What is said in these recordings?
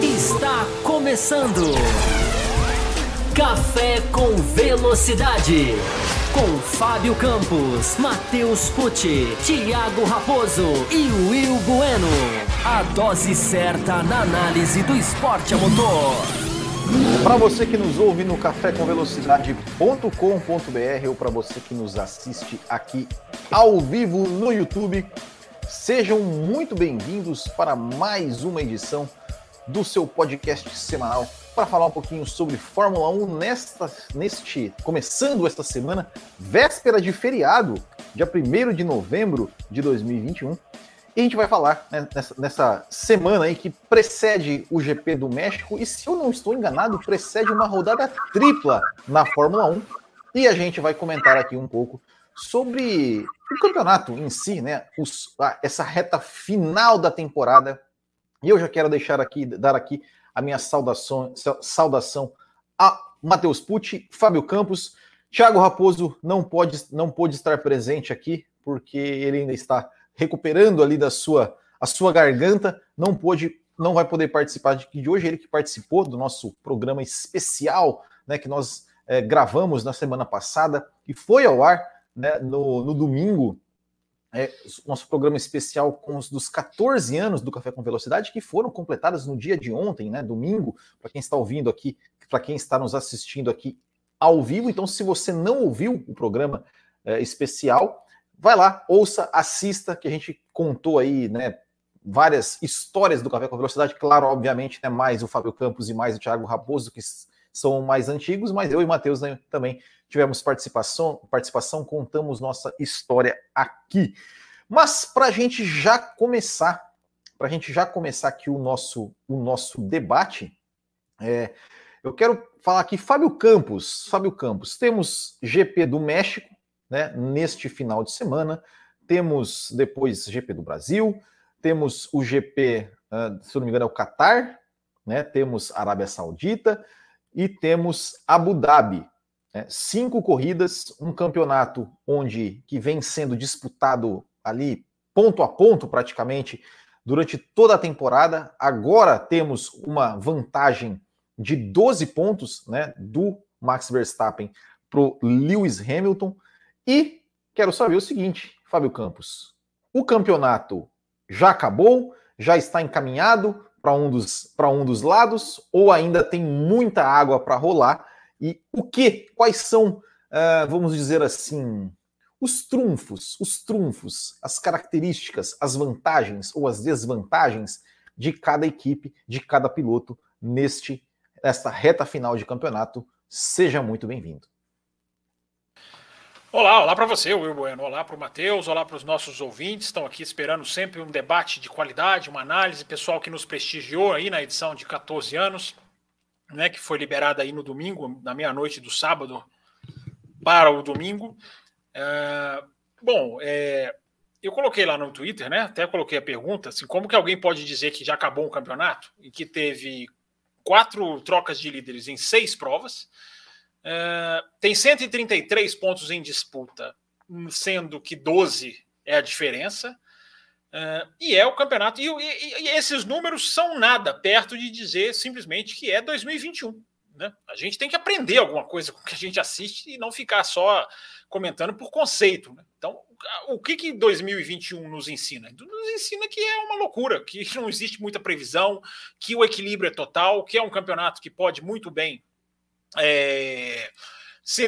Está começando. Café com Velocidade. Com Fábio Campos, Matheus Pucci, Thiago Raposo e Will Bueno. A dose certa na análise do esporte a motor. Para você que nos ouve no cafécomvelocidade.com.br ou para você que nos assiste aqui ao vivo no YouTube, sejam muito bem-vindos para mais uma edição do seu podcast semanal para falar um pouquinho sobre Fórmula 1 nesta, neste, começando esta semana, véspera de feriado, dia 1 de novembro de 2021. E a gente vai falar né, nessa, nessa, semana aí que precede o GP do México e, se eu não estou enganado, precede uma rodada tripla na Fórmula 1. E a gente vai comentar aqui um pouco sobre o campeonato em si, né? Os, essa reta final da temporada. E eu já quero deixar aqui, dar aqui a minha saudação, saudação a Matheus Pucci, Fábio Campos, Thiago Raposo não pode, não pôde estar presente aqui, porque ele ainda está recuperando ali da sua, a sua garganta, não pôde, não vai poder participar de, de hoje, ele que participou do nosso programa especial, né, que nós é, gravamos na semana passada, e foi ao ar né, no, no domingo, é, nosso programa especial com os dos 14 anos do Café com Velocidade, que foram completados no dia de ontem, né, domingo, para quem está ouvindo aqui, para quem está nos assistindo aqui ao vivo. Então, se você não ouviu o programa é, especial, vai lá, ouça, assista, que a gente contou aí, né, várias histórias do Café com Velocidade. Claro, obviamente, né, mais o Fábio Campos e mais o Thiago Raposo, que são mais antigos, mas eu e o Matheus né, também tivemos participação, participação, contamos nossa história aqui. Mas para a gente já começar, para a gente já começar aqui o nosso, o nosso debate, é, eu quero falar aqui, Fábio Campos, Fábio Campos, temos GP do México, né, neste final de semana, temos depois GP do Brasil, temos o GP, uh, se eu não me engano, é o Qatar, né, temos Arábia Saudita e temos Abu Dhabi, é, cinco corridas, um campeonato onde que vem sendo disputado ali ponto a ponto praticamente durante toda a temporada. Agora temos uma vantagem de 12 pontos né, do Max Verstappen para o Lewis Hamilton. E quero saber o seguinte, Fábio Campos: o campeonato já acabou? Já está encaminhado para um, dos, um dos lados? Ou ainda tem muita água para rolar? E o que? Quais são, uh, vamos dizer assim, os trunfos, os trunfos, as características, as vantagens ou as desvantagens de cada equipe, de cada piloto neste nesta reta final de campeonato. Seja muito bem-vindo. Olá, olá para você, Will Bueno. Olá para o Matheus, olá para os nossos ouvintes. Estão aqui esperando sempre um debate de qualidade, uma análise. Pessoal que nos prestigiou aí na edição de 14 anos né, que foi liberada aí no domingo, na meia-noite do sábado para o domingo. É, bom, é, eu coloquei lá no Twitter, né? Até coloquei a pergunta, assim, como que alguém pode dizer que já acabou o campeonato e que teve quatro trocas de líderes em seis provas, é, tem 133 pontos em disputa, sendo que 12 é a diferença. Uh, e é o campeonato. E, e, e, esses números são nada perto de dizer simplesmente que é 2021. Né? A gente tem que aprender alguma coisa com o que a gente assiste e não ficar só comentando por conceito. Né? Então, o que, que 2021 nos ensina? Nos ensina que é uma loucura, que não existe muita previsão, que o equilíbrio é total, que é um campeonato que pode muito bem. É,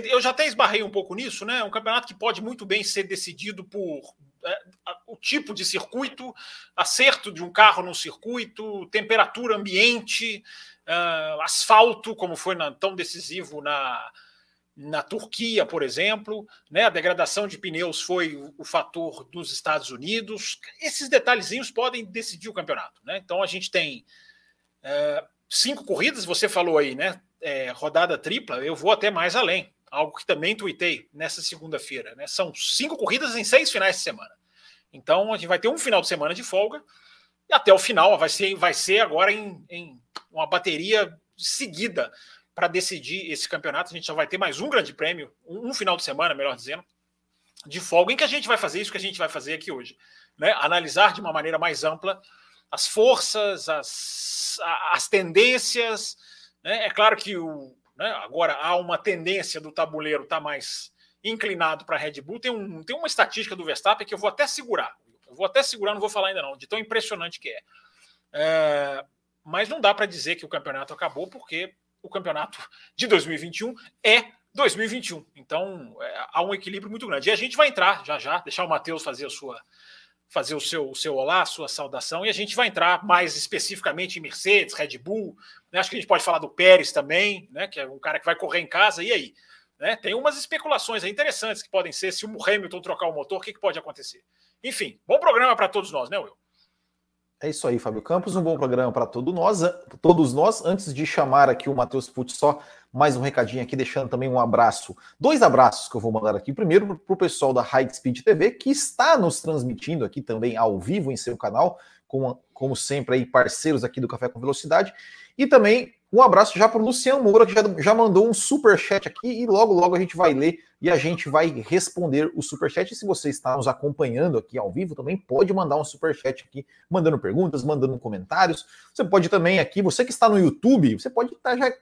eu já até esbarrei um pouco nisso, né? Um campeonato que pode muito bem ser decidido por é, o tipo de circuito, acerto de um carro no circuito, temperatura ambiente, uh, asfalto, como foi na, tão decisivo na, na Turquia, por exemplo, né? a degradação de pneus foi o, o fator dos Estados Unidos. Esses detalhezinhos podem decidir o campeonato. Né? Então a gente tem uh, cinco corridas, você falou aí, né? É, rodada tripla, eu vou até mais além algo que também tuitei nessa segunda-feira. Né? São cinco corridas em seis finais de semana. Então a gente vai ter um final de semana de folga e até o final vai ser, vai ser agora em, em uma bateria seguida para decidir esse campeonato. A gente só vai ter mais um grande prêmio, um, um final de semana, melhor dizendo. de folga em que a gente vai fazer isso que a gente vai fazer aqui hoje. Né? Analisar de uma maneira mais ampla as forças, as, as tendências. Né? É claro que o, né, agora há uma tendência do tabuleiro estar tá mais inclinado para a Red Bull. Tem, um, tem uma estatística do Verstappen que eu vou até segurar. Eu vou até segurar, não vou falar ainda não, de tão impressionante que é. é mas não dá para dizer que o campeonato acabou, porque o campeonato de 2021 é 2021. Então é, há um equilíbrio muito grande. E a gente vai entrar já já, deixar o Matheus fazer a sua fazer o seu, o seu olá, a sua saudação, e a gente vai entrar mais especificamente em Mercedes, Red Bull, né? acho que a gente pode falar do Pérez também, né? que é um cara que vai correr em casa, e aí? Né? Tem umas especulações interessantes que podem ser, se o Hamilton trocar o motor, o que, que pode acontecer? Enfim, bom programa para todos nós, né, Will? É isso aí, Fábio Campos, um bom programa para todos nós. Todos nós, antes de chamar aqui o Matheus Pucci, só mais um recadinho aqui, deixando também um abraço, dois abraços que eu vou mandar aqui. Primeiro para o pessoal da High Speed TV, que está nos transmitindo aqui também ao vivo em seu canal, como, como sempre aí, parceiros aqui do Café com Velocidade. E também um abraço já para o Luciano Moura, que já, já mandou um super chat aqui e logo, logo a gente vai ler e a gente vai responder o super chat. E se você está nos acompanhando aqui ao vivo, também pode mandar um super chat aqui, mandando perguntas, mandando comentários. Você pode também aqui, você que está no YouTube, você pode estar já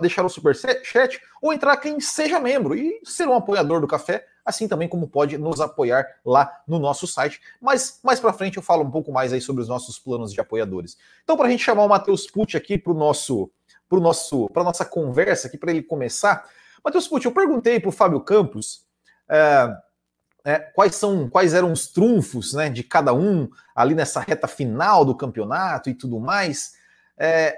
deixar o super chat ou entrar quem seja membro e ser um apoiador do café, assim também como pode nos apoiar lá no nosso site. Mas mais para frente eu falo um pouco mais aí sobre os nossos planos de apoiadores. Então, para a gente chamar o Matheus Pucci aqui para o nosso, pro nosso, para nossa conversa aqui para ele começar, Matheus Pucci, eu perguntei para o Fábio Campos é, é, quais são, quais eram os trunfos, né, de cada um ali nessa reta final do campeonato e tudo mais. É,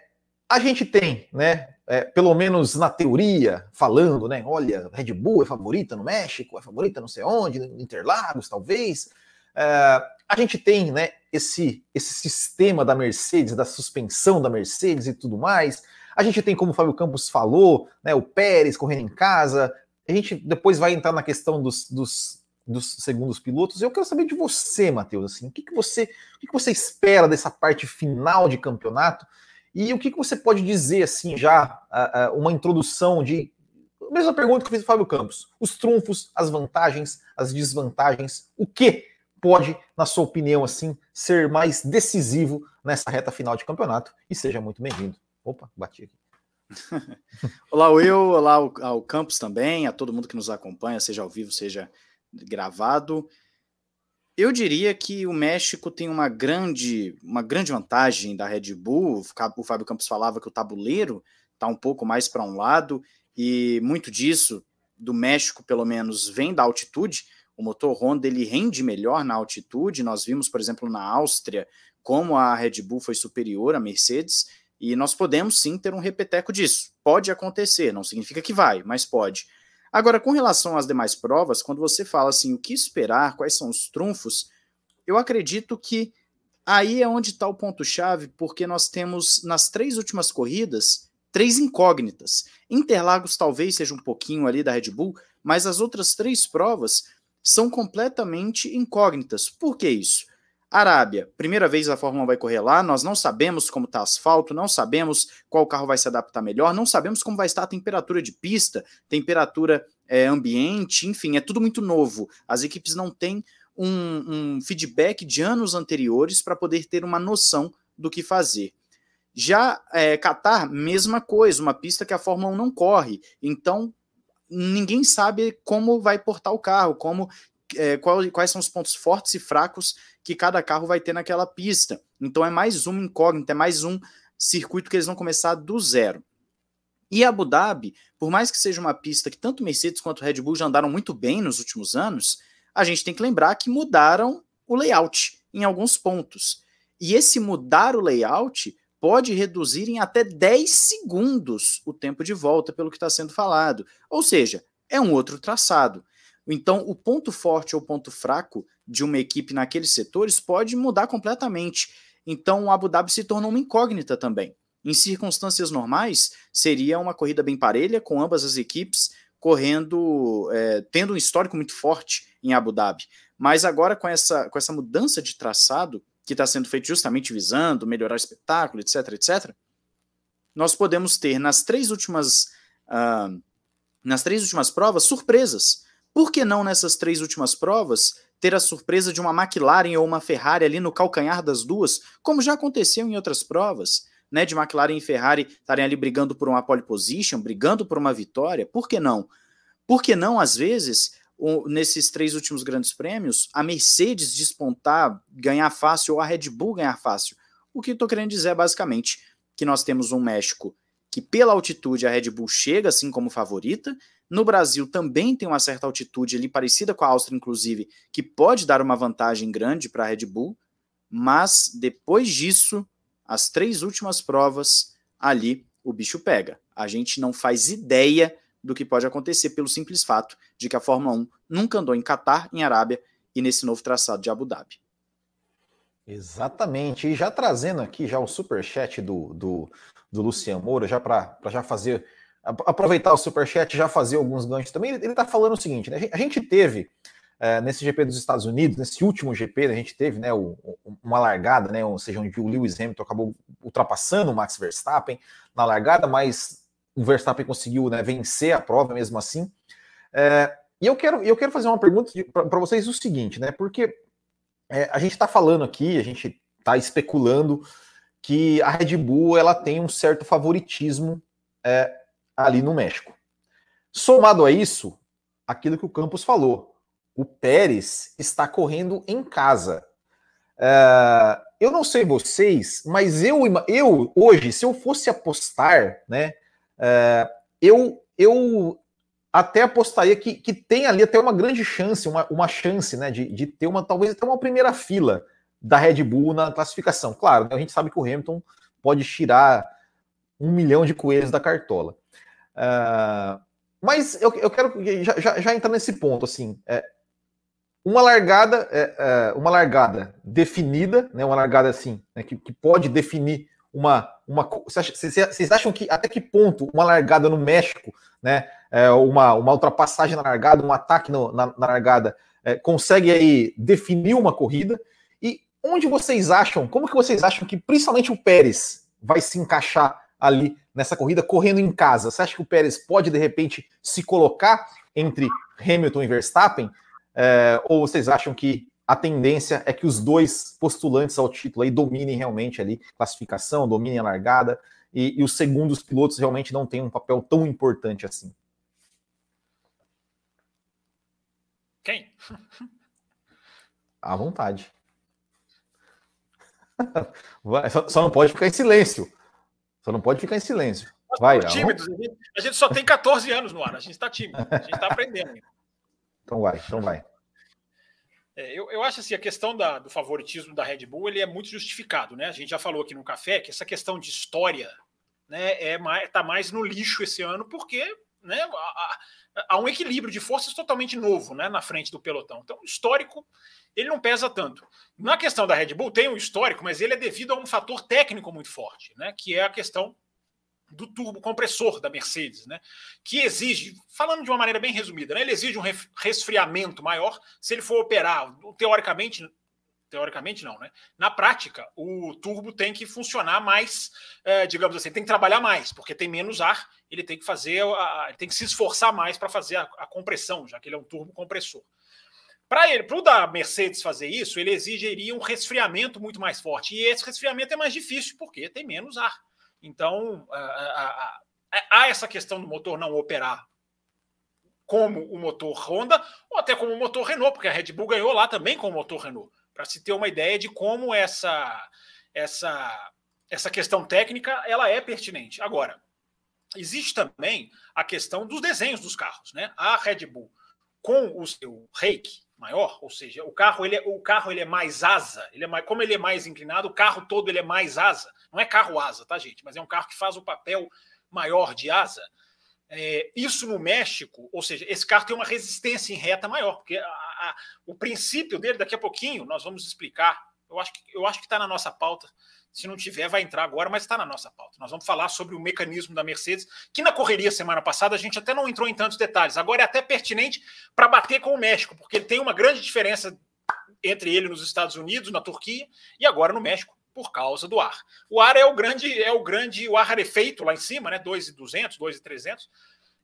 a gente tem, né, é, pelo menos na teoria, falando, né? Olha, Red Bull é favorita no México, é favorita não sei onde, no Interlagos, talvez. É, a gente tem, né, esse, esse sistema da Mercedes, da suspensão da Mercedes e tudo mais. A gente tem, como o Fábio Campos falou, né, o Pérez correndo em casa. A gente depois vai entrar na questão dos, dos, dos segundos pilotos. Eu quero saber de você, Matheus, assim, o que, que você, o que, que você espera dessa parte final de campeonato? E o que, que você pode dizer, assim, já, uma introdução de. Mesma pergunta que eu fiz ao Fábio Campos: os trunfos, as vantagens, as desvantagens, o que pode, na sua opinião, assim, ser mais decisivo nessa reta final de campeonato? E seja muito bem-vindo. Opa, bati aqui. olá, Will, olá ao, ao Campos também, a todo mundo que nos acompanha, seja ao vivo, seja gravado. Eu diria que o México tem uma grande, uma grande vantagem da Red Bull. O Fábio Campos falava que o tabuleiro está um pouco mais para um lado, e muito disso, do México pelo menos, vem da altitude. O motor Honda ele rende melhor na altitude. Nós vimos, por exemplo, na Áustria, como a Red Bull foi superior à Mercedes, e nós podemos sim ter um repeteco disso. Pode acontecer, não significa que vai, mas pode. Agora, com relação às demais provas, quando você fala assim, o que esperar, quais são os trunfos, eu acredito que aí é onde está o ponto-chave, porque nós temos nas três últimas corridas três incógnitas. Interlagos talvez seja um pouquinho ali da Red Bull, mas as outras três provas são completamente incógnitas. Por que isso? Arábia, primeira vez a Fórmula 1 vai correr lá, nós não sabemos como está asfalto, não sabemos qual carro vai se adaptar melhor, não sabemos como vai estar a temperatura de pista, temperatura é, ambiente, enfim, é tudo muito novo. As equipes não têm um, um feedback de anos anteriores para poder ter uma noção do que fazer. Já é, Qatar, mesma coisa, uma pista que a Fórmula 1 não corre, então ninguém sabe como vai portar o carro, como é, qual, quais são os pontos fortes e fracos que cada carro vai ter naquela pista. Então é mais uma incógnita, é mais um circuito que eles vão começar do zero. E Abu Dhabi, por mais que seja uma pista que tanto Mercedes quanto Red Bull já andaram muito bem nos últimos anos, a gente tem que lembrar que mudaram o layout em alguns pontos. E esse mudar o layout pode reduzir em até 10 segundos o tempo de volta, pelo que está sendo falado. Ou seja, é um outro traçado. Então, o ponto forte ou ponto fraco de uma equipe naqueles setores pode mudar completamente. Então, o Abu Dhabi se tornou uma incógnita também. Em circunstâncias normais, seria uma corrida bem parelha, com ambas as equipes correndo, é, tendo um histórico muito forte em Abu Dhabi. Mas agora, com essa, com essa mudança de traçado, que está sendo feito justamente visando melhorar o espetáculo, etc., etc., nós podemos ter nas três últimas, uh, nas três últimas provas surpresas Por que não nessas três últimas provas ter a surpresa de uma McLaren ou uma Ferrari ali no calcanhar das duas, como já aconteceu em outras provas? Né, de McLaren e Ferrari estarem ali brigando por uma pole position, brigando por uma vitória, por que não? Por que não, às vezes, o, nesses três últimos grandes prêmios, a Mercedes despontar, ganhar fácil, ou a Red Bull ganhar fácil? O que estou querendo dizer é basicamente que nós temos um México que, pela altitude, a Red Bull chega assim como favorita. No Brasil também tem uma certa altitude ali, parecida com a Áustria, inclusive, que pode dar uma vantagem grande para a Red Bull. Mas depois disso, as três últimas provas, ali o bicho pega. A gente não faz ideia do que pode acontecer pelo simples fato de que a Fórmula 1 nunca andou em Catar, em Arábia e nesse novo traçado de Abu Dhabi. Exatamente. E já trazendo aqui já o super chat do, do, do Luciano Moura, já para já fazer aproveitar o super chat já fazer alguns ganchos também. Ele está falando o seguinte, né? A gente teve é, nesse GP dos Estados Unidos, nesse último GP, a gente teve né, o, uma largada, né, ou seja, onde o Lewis Hamilton acabou ultrapassando o Max Verstappen na largada, mas o Verstappen conseguiu né, vencer a prova mesmo assim. É, e eu quero, eu quero fazer uma pergunta para vocês o seguinte, né? Porque é, a gente está falando aqui, a gente está especulando que a Red Bull ela tem um certo favoritismo é, ali no México. Somado a isso, aquilo que o Campos falou, o Pérez está correndo em casa. É, eu não sei vocês, mas eu, eu hoje, se eu fosse apostar, né, é, eu, eu até apostaria que, que tem ali até uma grande chance, uma, uma chance né, de, de ter uma, talvez até uma primeira fila da Red Bull na classificação. Claro, né, a gente sabe que o Hamilton pode tirar um milhão de coelhos da cartola. Uh, mas eu, eu quero já, já, já, entrar nesse ponto, assim, é, uma largada, é, é, uma largada definida, né, uma largada assim, né, que, que pode definir uma. uma vocês acham que até que ponto uma largada no México, né? É, uma, uma ultrapassagem na largada, um ataque no, na, na, largada, é, consegue aí definir uma corrida? E onde vocês acham, como que vocês acham que principalmente o Pérez vai se encaixar ali nessa corrida correndo em casa? Você acha que o Pérez pode de repente se colocar entre Hamilton e Verstappen? É, ou vocês acham que a tendência é que os dois postulantes ao título aí dominem realmente ali classificação, dominem a largada, e, e os segundos pilotos realmente não têm um papel tão importante assim. Quem? À vontade. Vai, só, só, não pode ficar em silêncio. Só não pode ficar em silêncio. Vai, tímidos. A gente só tem 14 anos no ar. A gente está tímido. A gente está aprendendo. Então vai, então vai. É, eu, eu acho assim, a questão da, do favoritismo da Red Bull ele é muito justificado, né? A gente já falou aqui no café que essa questão de história né, é mais, tá mais no lixo esse ano, porque né, há, há um equilíbrio de forças totalmente novo né, na frente do pelotão. Então, histórico ele não pesa tanto. Na questão da Red Bull, tem um histórico, mas ele é devido a um fator técnico muito forte, né? Que é a questão do turbo compressor da Mercedes, né? Que exige, falando de uma maneira bem resumida, né? ele exige um resfriamento maior se ele for operar, teoricamente, teoricamente não, né? Na prática, o turbo tem que funcionar mais, é, digamos assim, tem que trabalhar mais, porque tem menos ar, ele tem que fazer, a, ele tem que se esforçar mais para fazer a, a, compressão, já que ele é um turbo compressor. Para ele, para o da Mercedes fazer isso, ele exigiria um resfriamento muito mais forte. E esse resfriamento é mais difícil porque tem menos ar. Então, há essa questão do motor não operar como o motor Honda, ou até como o motor Renault, porque a Red Bull ganhou lá também com o motor Renault, para se ter uma ideia de como essa, essa, essa questão técnica ela é pertinente. Agora, existe também a questão dos desenhos dos carros. Né? A Red Bull, com o seu rake, maior, ou seja, o carro ele é, o carro ele é mais asa, ele é mais, como ele é mais inclinado, o carro todo ele é mais asa. Não é carro asa, tá gente? Mas é um carro que faz o papel maior de asa. É, isso no México, ou seja, esse carro tem uma resistência em reta maior, porque a, o princípio dele daqui a pouquinho nós vamos explicar. Eu acho que eu acho que está na nossa pauta. Se não tiver, vai entrar agora, mas está na nossa pauta. Nós vamos falar sobre o mecanismo da Mercedes, que na correria semana passada a gente até não entrou em tantos detalhes. Agora é até pertinente para bater com o México, porque ele tem uma grande diferença entre ele nos Estados Unidos, na Turquia e agora no México, por causa do ar. O ar é o grande, é o grande, o ar rarefeito lá em cima, né? 2,200, 2,300.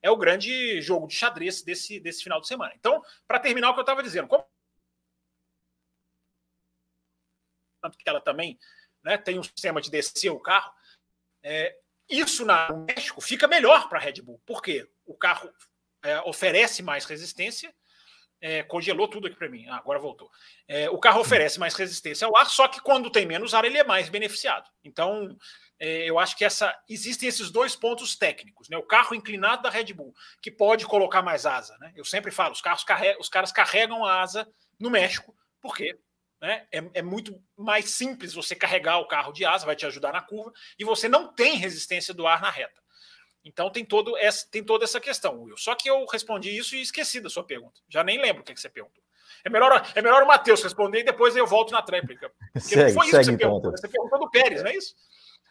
É o grande jogo de xadrez desse, desse final de semana. Então, para terminar o que eu estava dizendo, como tanto que ela também né, tem um sistema de descer o carro, é, isso no México fica melhor para a Red Bull. Por quê? O carro é, oferece mais resistência. É, congelou tudo aqui para mim. Ah, agora voltou. É, o carro oferece mais resistência ao ar, só que quando tem menos ar, ele é mais beneficiado. Então, eu acho que essa existem esses dois pontos técnicos, né? O carro inclinado da Red Bull, que pode colocar mais asa, né? Eu sempre falo, os carros carregam, os caras carregam a asa no México, porque né, é, é, muito mais simples você carregar o carro de asa, vai te ajudar na curva, e você não tem resistência do ar na reta. Então tem, todo essa, tem toda essa questão, Will. Só que eu respondi isso e esqueci da sua pergunta. Já nem lembro o que, que você perguntou. É melhor, é melhor o Matheus responder e depois eu volto na tréplica. Porque segue, não foi isso que você então, perguntou. Você perguntou do Pérez, não é isso?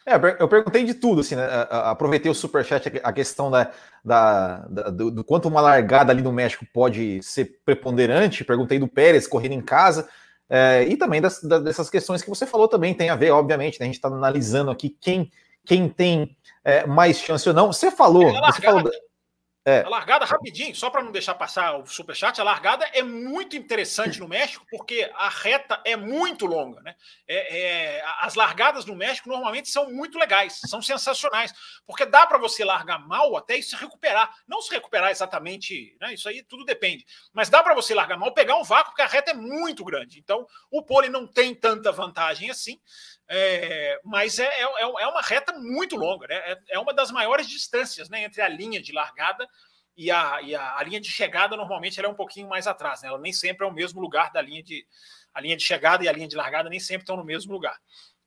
É, eu perguntei de tudo, assim, né? Aproveitei o superchat, a questão da, da, da do, do, quanto uma largada ali no México pode ser preponderante. Perguntei do Pérez correndo em casa. É, e também das, dessas questões que você falou também tem a ver, obviamente, né? A gente está analisando aqui quem, quem tem é, mais chance ou não. Você falou. Você falou é. A largada, rapidinho, só para não deixar passar o superchat, a largada é muito interessante no México, porque a reta é muito longa. Né? É, é, as largadas no México normalmente são muito legais, são sensacionais, porque dá para você largar mal até se recuperar. Não se recuperar exatamente, né? isso aí tudo depende, mas dá para você largar mal, pegar um vácuo, porque a reta é muito grande. Então, o pole não tem tanta vantagem assim. É, mas é, é, é, uma reta muito longa, né? É, é, uma das maiores distâncias né, entre a linha de largada e a, e a, a, linha de chegada. Normalmente ela é um pouquinho mais atrás, né? Ela nem sempre é o mesmo lugar da linha de. A linha de chegada e a linha de largada nem sempre estão no mesmo lugar.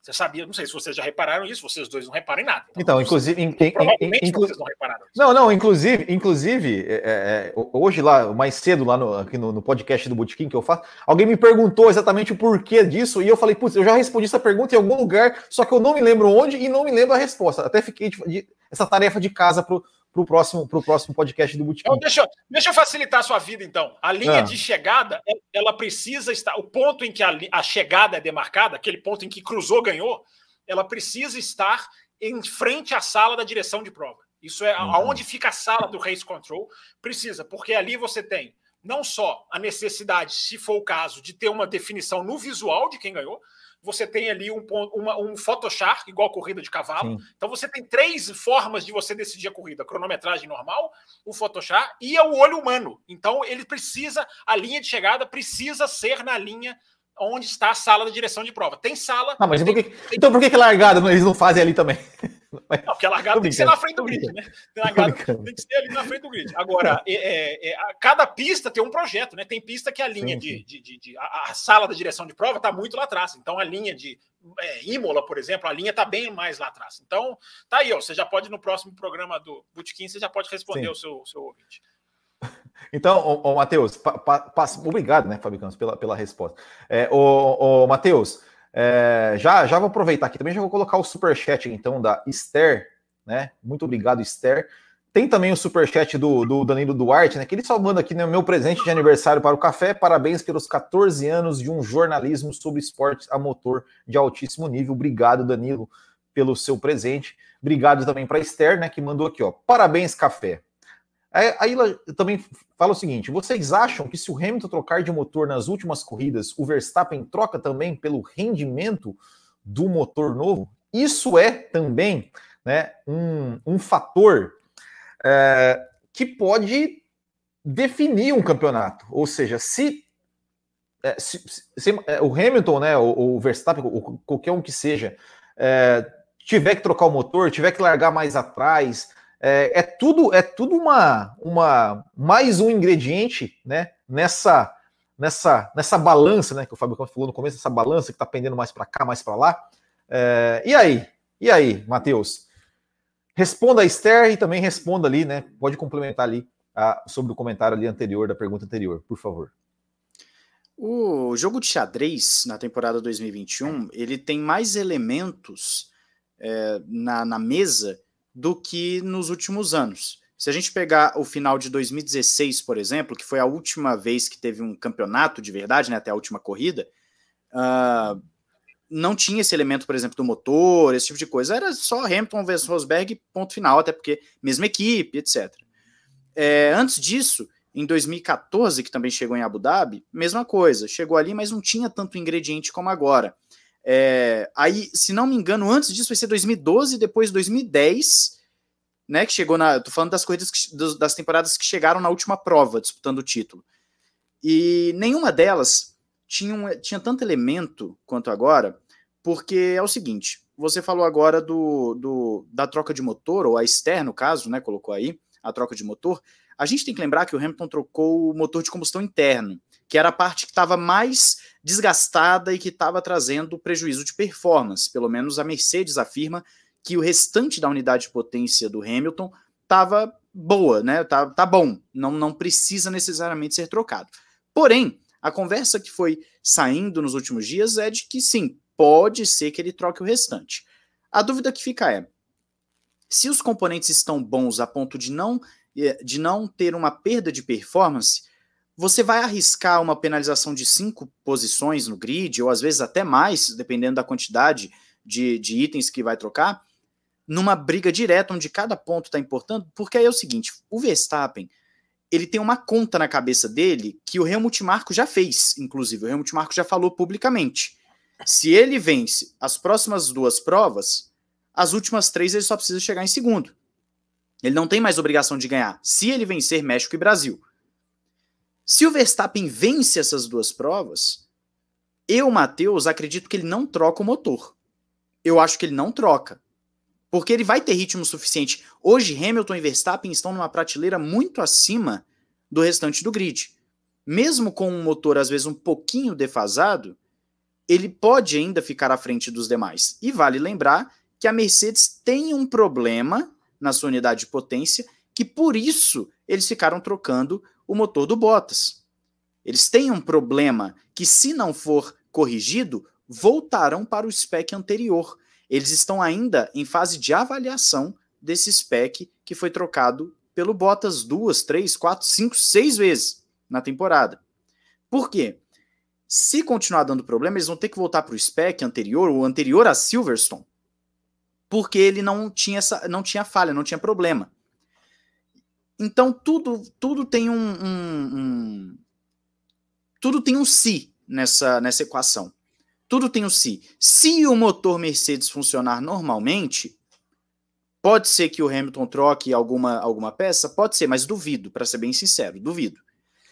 Você sabia, não sei se vocês já repararam isso, vocês dois não reparam em nada. Então, então inclusive. Em, provavelmente inclu... vocês não repararam. Isso. Não, não, inclusive, inclusive é, é, é hoje lá, mais cedo, lá no, aqui no, no podcast do Botequim que eu faço, alguém me perguntou exatamente o porquê disso, e eu falei, putz, eu já respondi essa pergunta em algum lugar, só que eu não me lembro onde e não me lembro a resposta. Até fiquei de, de, essa tarefa de casa pro, para o próximo, pro próximo podcast do Botequim. Então, deixa, deixa eu facilitar a sua vida, então. A linha ah. de chegada, ela precisa estar. O ponto em que a, a chegada é demarcada, aquele ponto em que cruzou, ganhou, ela precisa estar em frente à sala da direção de prova. Isso é uhum. aonde fica a sala do race control. Precisa, porque ali você tem não só a necessidade, se for o caso, de ter uma definição no visual de quem ganhou, você tem ali um, uma, um Photoshop, igual corrida de cavalo. Sim. Então você tem três formas de você decidir a corrida: a cronometragem normal, o Photoshop e o olho humano. Então ele precisa, a linha de chegada precisa ser na linha onde está a sala da direção de prova. Tem sala. Ah, mas tem, por que, tem... então por que, que largada eles não fazem ali também? Não, porque a largada tem que ser na frente do grid, né? Tem, largada, tem que ser ali na frente do grid. Agora, é, é, é, cada pista tem um projeto, né? Tem pista que a linha de, de, de, de, a, a, sala da direção de prova está muito lá atrás. Então, a linha de é, Imola, por exemplo, a linha está bem mais lá atrás. Então, tá aí, ó. Você já pode, no próximo programa do Bootkin, você já pode responder sim. o seu, seu ouvinte. Então, ô, ô Matheus, obrigado, né, Campos, pela, pela resposta. É, ô, ô Matheus, é, já, já vou aproveitar aqui também, já vou colocar o super chat então da Esther, né? Muito obrigado, Esther. Tem também o super chat do, do Danilo Duarte, né? Que ele só manda aqui né, meu presente de aniversário para o café. Parabéns pelos 14 anos de um jornalismo sobre esportes a motor de altíssimo nível. Obrigado, Danilo, pelo seu presente. Obrigado também para a Esther, né? Que mandou aqui, ó. Parabéns, café. Aí ela também fala o seguinte: vocês acham que se o Hamilton trocar de motor nas últimas corridas, o Verstappen troca também pelo rendimento do motor novo? Isso é também né, um, um fator é, que pode definir um campeonato. Ou seja, se, é, se, se é, o Hamilton, né, ou o Verstappen, ou qualquer um que seja, é, tiver que trocar o motor, tiver que largar mais atrás é, é, tudo é tudo uma, uma mais um ingrediente né, nessa nessa nessa balança né, que o Fábio falou no começo, essa balança que está pendendo mais para cá, mais para lá. É, e aí? E aí, Matheus? Responda a Esther e também responda ali, né? Pode complementar ali a, sobre o comentário ali anterior da pergunta anterior, por favor. O jogo de xadrez na temporada 2021 ele tem mais elementos é, na, na mesa do que nos últimos anos. Se a gente pegar o final de 2016, por exemplo, que foi a última vez que teve um campeonato de verdade, né, até a última corrida, uh, não tinha esse elemento, por exemplo, do motor, esse tipo de coisa. Era só Hamilton versus Rosberg, ponto final, até porque mesma equipe, etc. É, antes disso, em 2014, que também chegou em Abu Dhabi, mesma coisa, chegou ali, mas não tinha tanto ingrediente como agora. É, aí, se não me engano, antes disso vai ser 2012, depois 2010, né? Que chegou na. Tô falando das corridas que, das temporadas que chegaram na última prova, disputando o título. E nenhuma delas tinha, tinha tanto elemento quanto agora, porque é o seguinte: você falou agora do, do, da troca de motor, ou a Esther, no caso, né? Colocou aí a troca de motor. A gente tem que lembrar que o Hamilton trocou o motor de combustão interno, que era a parte que estava mais desgastada e que estava trazendo prejuízo de performance. Pelo menos a Mercedes afirma que o restante da unidade de potência do Hamilton estava boa, né? Tá, tá bom, não, não precisa necessariamente ser trocado. Porém, a conversa que foi saindo nos últimos dias é de que sim, pode ser que ele troque o restante. A dúvida que fica é: se os componentes estão bons a ponto de não, de não ter uma perda de performance, você vai arriscar uma penalização de cinco posições no grid, ou às vezes até mais, dependendo da quantidade de, de itens que vai trocar, numa briga direta onde cada ponto está importando, porque aí é o seguinte: o Verstappen ele tem uma conta na cabeça dele que o Helmut Marko já fez, inclusive. O Helmut Marko já falou publicamente. Se ele vence as próximas duas provas, as últimas três ele só precisa chegar em segundo. Ele não tem mais obrigação de ganhar, se ele vencer México e Brasil. Se o Verstappen vence essas duas provas, eu, Matheus, acredito que ele não troca o motor. Eu acho que ele não troca. Porque ele vai ter ritmo suficiente. Hoje, Hamilton e Verstappen estão numa prateleira muito acima do restante do grid. Mesmo com um motor, às vezes, um pouquinho defasado, ele pode ainda ficar à frente dos demais. E vale lembrar que a Mercedes tem um problema na sua unidade de potência, que por isso eles ficaram trocando o motor do Bottas. Eles têm um problema que, se não for corrigido, voltarão para o spec anterior. Eles estão ainda em fase de avaliação desse spec que foi trocado pelo Bottas duas, três, quatro, cinco, seis vezes na temporada. Por quê? Se continuar dando problema, eles vão ter que voltar para o spec anterior, o anterior a Silverstone, porque ele não tinha, essa, não tinha falha, não tinha problema. Então tudo, tudo tem um, um, um tudo tem um si nessa, nessa equação. Tudo tem um si. Se o motor Mercedes funcionar normalmente, pode ser que o Hamilton troque alguma, alguma peça, pode ser, mas duvido, para ser bem sincero, duvido.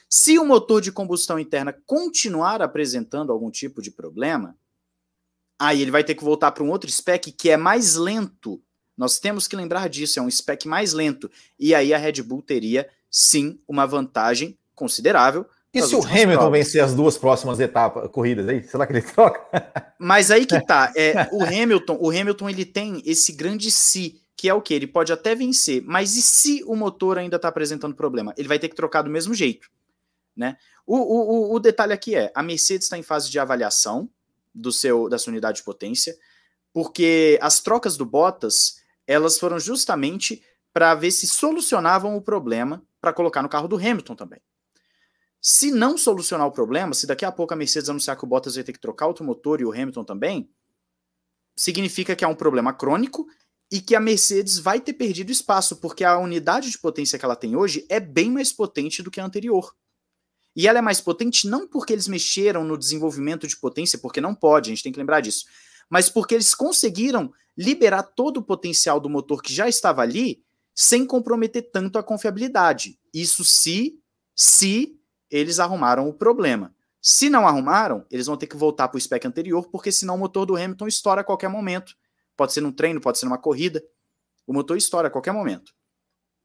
Se o motor de combustão interna continuar apresentando algum tipo de problema, aí ele vai ter que voltar para um outro spec que é mais lento nós temos que lembrar disso, é um spec mais lento. E aí a Red Bull teria, sim, uma vantagem considerável. E se o Hamilton provas. vencer as duas próximas etapas, corridas aí, será que ele troca? Mas aí que tá, é, o Hamilton, o Hamilton ele tem esse grande se, que é o que ele pode até vencer, mas e se o motor ainda está apresentando problema? Ele vai ter que trocar do mesmo jeito, né? O, o, o detalhe aqui é, a Mercedes está em fase de avaliação do seu da sua unidade de potência, porque as trocas do Bottas elas foram justamente para ver se solucionavam o problema para colocar no carro do Hamilton também. Se não solucionar o problema, se daqui a pouco a Mercedes anunciar que o Bottas vai ter que trocar outro motor e o Hamilton também, significa que há um problema crônico e que a Mercedes vai ter perdido espaço, porque a unidade de potência que ela tem hoje é bem mais potente do que a anterior. E ela é mais potente não porque eles mexeram no desenvolvimento de potência, porque não pode, a gente tem que lembrar disso, mas porque eles conseguiram liberar todo o potencial do motor que já estava ali sem comprometer tanto a confiabilidade. Isso se, se eles arrumaram o problema. Se não arrumaram, eles vão ter que voltar para o spec anterior, porque senão o motor do Hamilton estoura a qualquer momento. Pode ser num treino, pode ser numa corrida. O motor estoura a qualquer momento.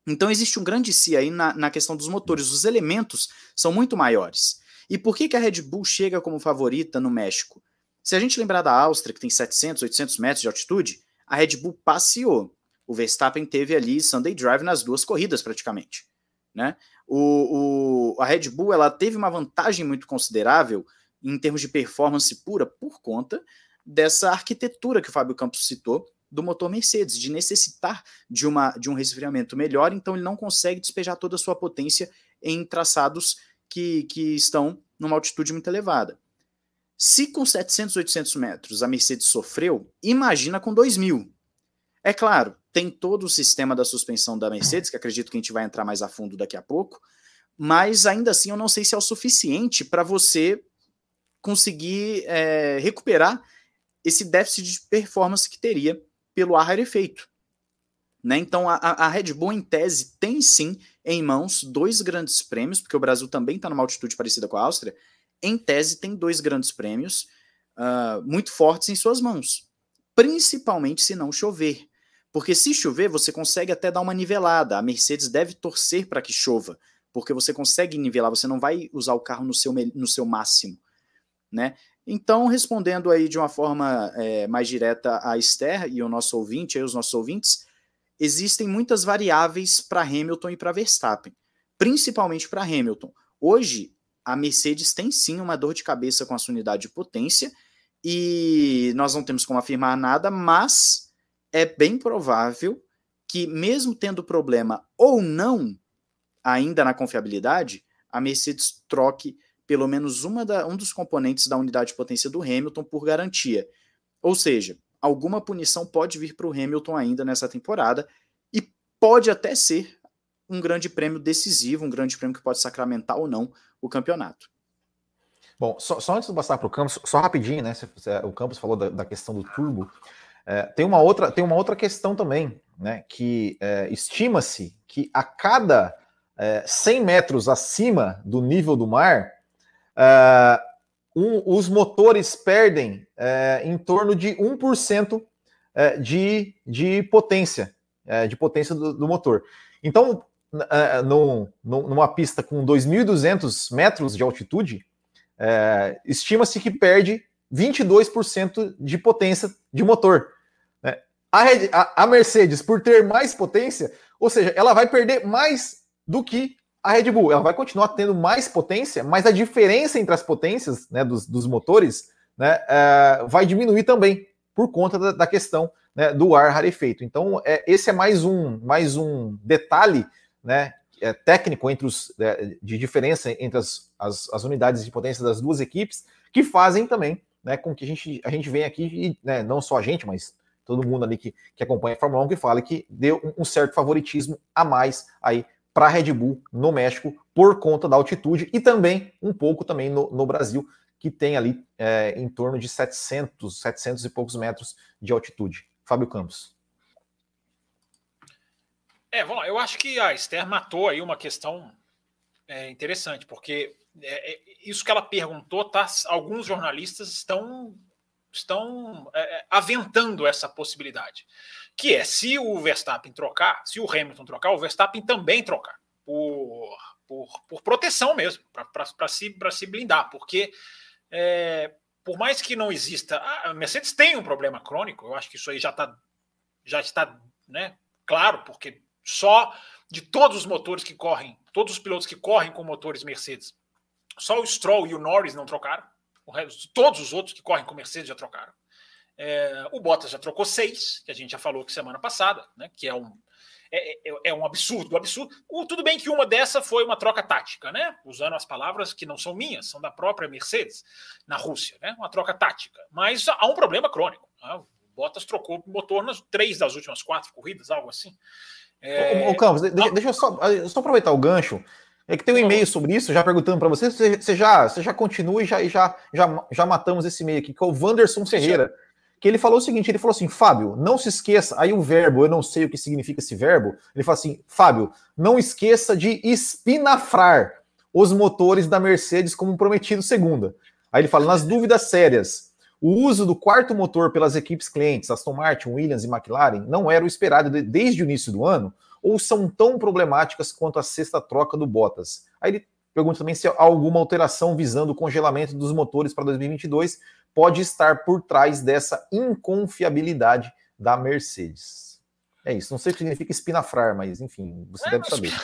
Então existe um grande si aí na, na questão dos motores. Os elementos são muito maiores. E por que, que a Red Bull chega como favorita no México? Se a gente lembrar da Áustria, que tem 700, 800 metros de altitude, a Red Bull passeou. O Verstappen teve ali Sunday Drive nas duas corridas, praticamente. Né? O, o, a Red Bull ela teve uma vantagem muito considerável em termos de performance pura por conta dessa arquitetura que o Fábio Campos citou do motor Mercedes, de necessitar de, uma, de um resfriamento melhor, então ele não consegue despejar toda a sua potência em traçados que, que estão numa altitude muito elevada. Se com 700, 800 metros a Mercedes sofreu, imagina com 2.000. É claro, tem todo o sistema da suspensão da Mercedes, que acredito que a gente vai entrar mais a fundo daqui a pouco, mas ainda assim eu não sei se é o suficiente para você conseguir é, recuperar esse déficit de performance que teria pelo ar rarefeito. Né? Então, a, a, Red Bull, em tese, tem sim em mãos dois grandes prêmios, porque o Brasil também está numa altitude parecida com a Áustria. Em tese, tem dois grandes prêmios uh, muito fortes em suas mãos, principalmente se não chover. Porque se chover, você consegue até dar uma nivelada. A Mercedes deve torcer para que chova, porque você consegue nivelar, você não vai usar o carro no seu, no seu máximo né? Então, respondendo aí de uma forma é, mais direta a Esther e o nosso ouvinte, aí os nossos ouvintes, existem muitas variáveis para Hamilton e para Verstappen, principalmente para Hamilton. Hoje, a Mercedes tem sim uma dor de cabeça com a sua unidade de potência e nós não temos como afirmar nada, mas é bem provável que, mesmo tendo problema ou não ainda na confiabilidade, a Mercedes troque pelo menos da, um dos componentes da unidade de potência do Hamilton por garantia. Ou seja, alguma punição pode vir para o Hamilton ainda nessa temporada e pode até ser um grande prêmio decisivo, um grande prêmio que pode sacramentar ou não o campeonato. Bom, só, só antes de passar para o Campos, só rapidinho, né? O Campos falou da, da questão do turbo. É, tem, uma outra, tem uma outra questão também, né? Que é, estima-se que a cada é, 100 metros acima do nível do mar, Uh, um, os motores perdem uh, em torno de 1% uh, é, de, de potência, é, de potência do, do motor. Então, no, numa pista com 2.200 metros de altitude, estima-se que perde 22% de potência de motor. Né? A Mercedes, por ter mais potência, ou seja, ela vai perder mais do que a Red Bull ela vai continuar tendo mais potência, mas a diferença entre as potências né, dos, dos motores né, é, vai diminuir também por conta da, da questão né, do ar rarefeito. Então, é, esse é mais um, mais um detalhe né, é, técnico entre os, é, de diferença entre as, as, as, unidades de potência das duas equipes que fazem também né, com que a gente, a gente venha aqui, e né, não só a gente, mas todo mundo ali que, que acompanha a Fórmula 1 que fala que deu um, um certo favoritismo a mais aí para a Red Bull no México por conta da altitude e também um pouco também no, no Brasil, que tem ali é, em torno de 700, 700 e poucos metros de altitude. Fábio Campos. É, vamos lá. Eu acho que a Esther matou aí uma questão é, interessante, porque é, é isso que ela perguntou, tá, alguns jornalistas estão, estão é, é, aventando essa possibilidade que é se o Verstappen trocar, se o Hamilton trocar, o Verstappen também trocar, por, por, por proteção mesmo, para se, se blindar, porque é, por mais que não exista, a Mercedes tem um problema crônico, eu acho que isso aí já, tá, já está né, claro, porque só de todos os motores que correm, todos os pilotos que correm com motores Mercedes, só o Stroll e o Norris não trocaram, todos os outros que correm com Mercedes já trocaram. É, o Bottas já trocou seis, que a gente já falou que semana passada, né? Que é um, é, é, é um absurdo, um absurdo. O, tudo bem que uma dessa foi uma troca tática, né? Usando as palavras que não são minhas, são da própria Mercedes na Rússia, né? Uma troca tática. Mas há um problema crônico. Né? O Bottas trocou o motor nas três das últimas quatro corridas, algo assim. É... Ô, Campos, deixa, deixa eu só, só aproveitar o gancho. É que tem um e-mail sobre isso, já perguntando para você, você já, você já continua e já, já, já, já matamos esse e-mail aqui, que é o Wanderson Ferreira que ele falou o seguinte: ele falou assim, Fábio, não se esqueça. Aí o verbo, eu não sei o que significa esse verbo. Ele falou assim, Fábio, não esqueça de espinafrar os motores da Mercedes como prometido segunda. Aí ele fala, nas dúvidas sérias, o uso do quarto motor pelas equipes clientes, Aston Martin, Williams e McLaren, não era o esperado de, desde o início do ano, ou são tão problemáticas quanto a sexta troca do Bottas? Aí ele pergunta também se há alguma alteração visando o congelamento dos motores para 2022 pode estar por trás dessa inconfiabilidade da Mercedes. É isso. Não sei o que significa espinafrar, mas enfim, você é, deve saber.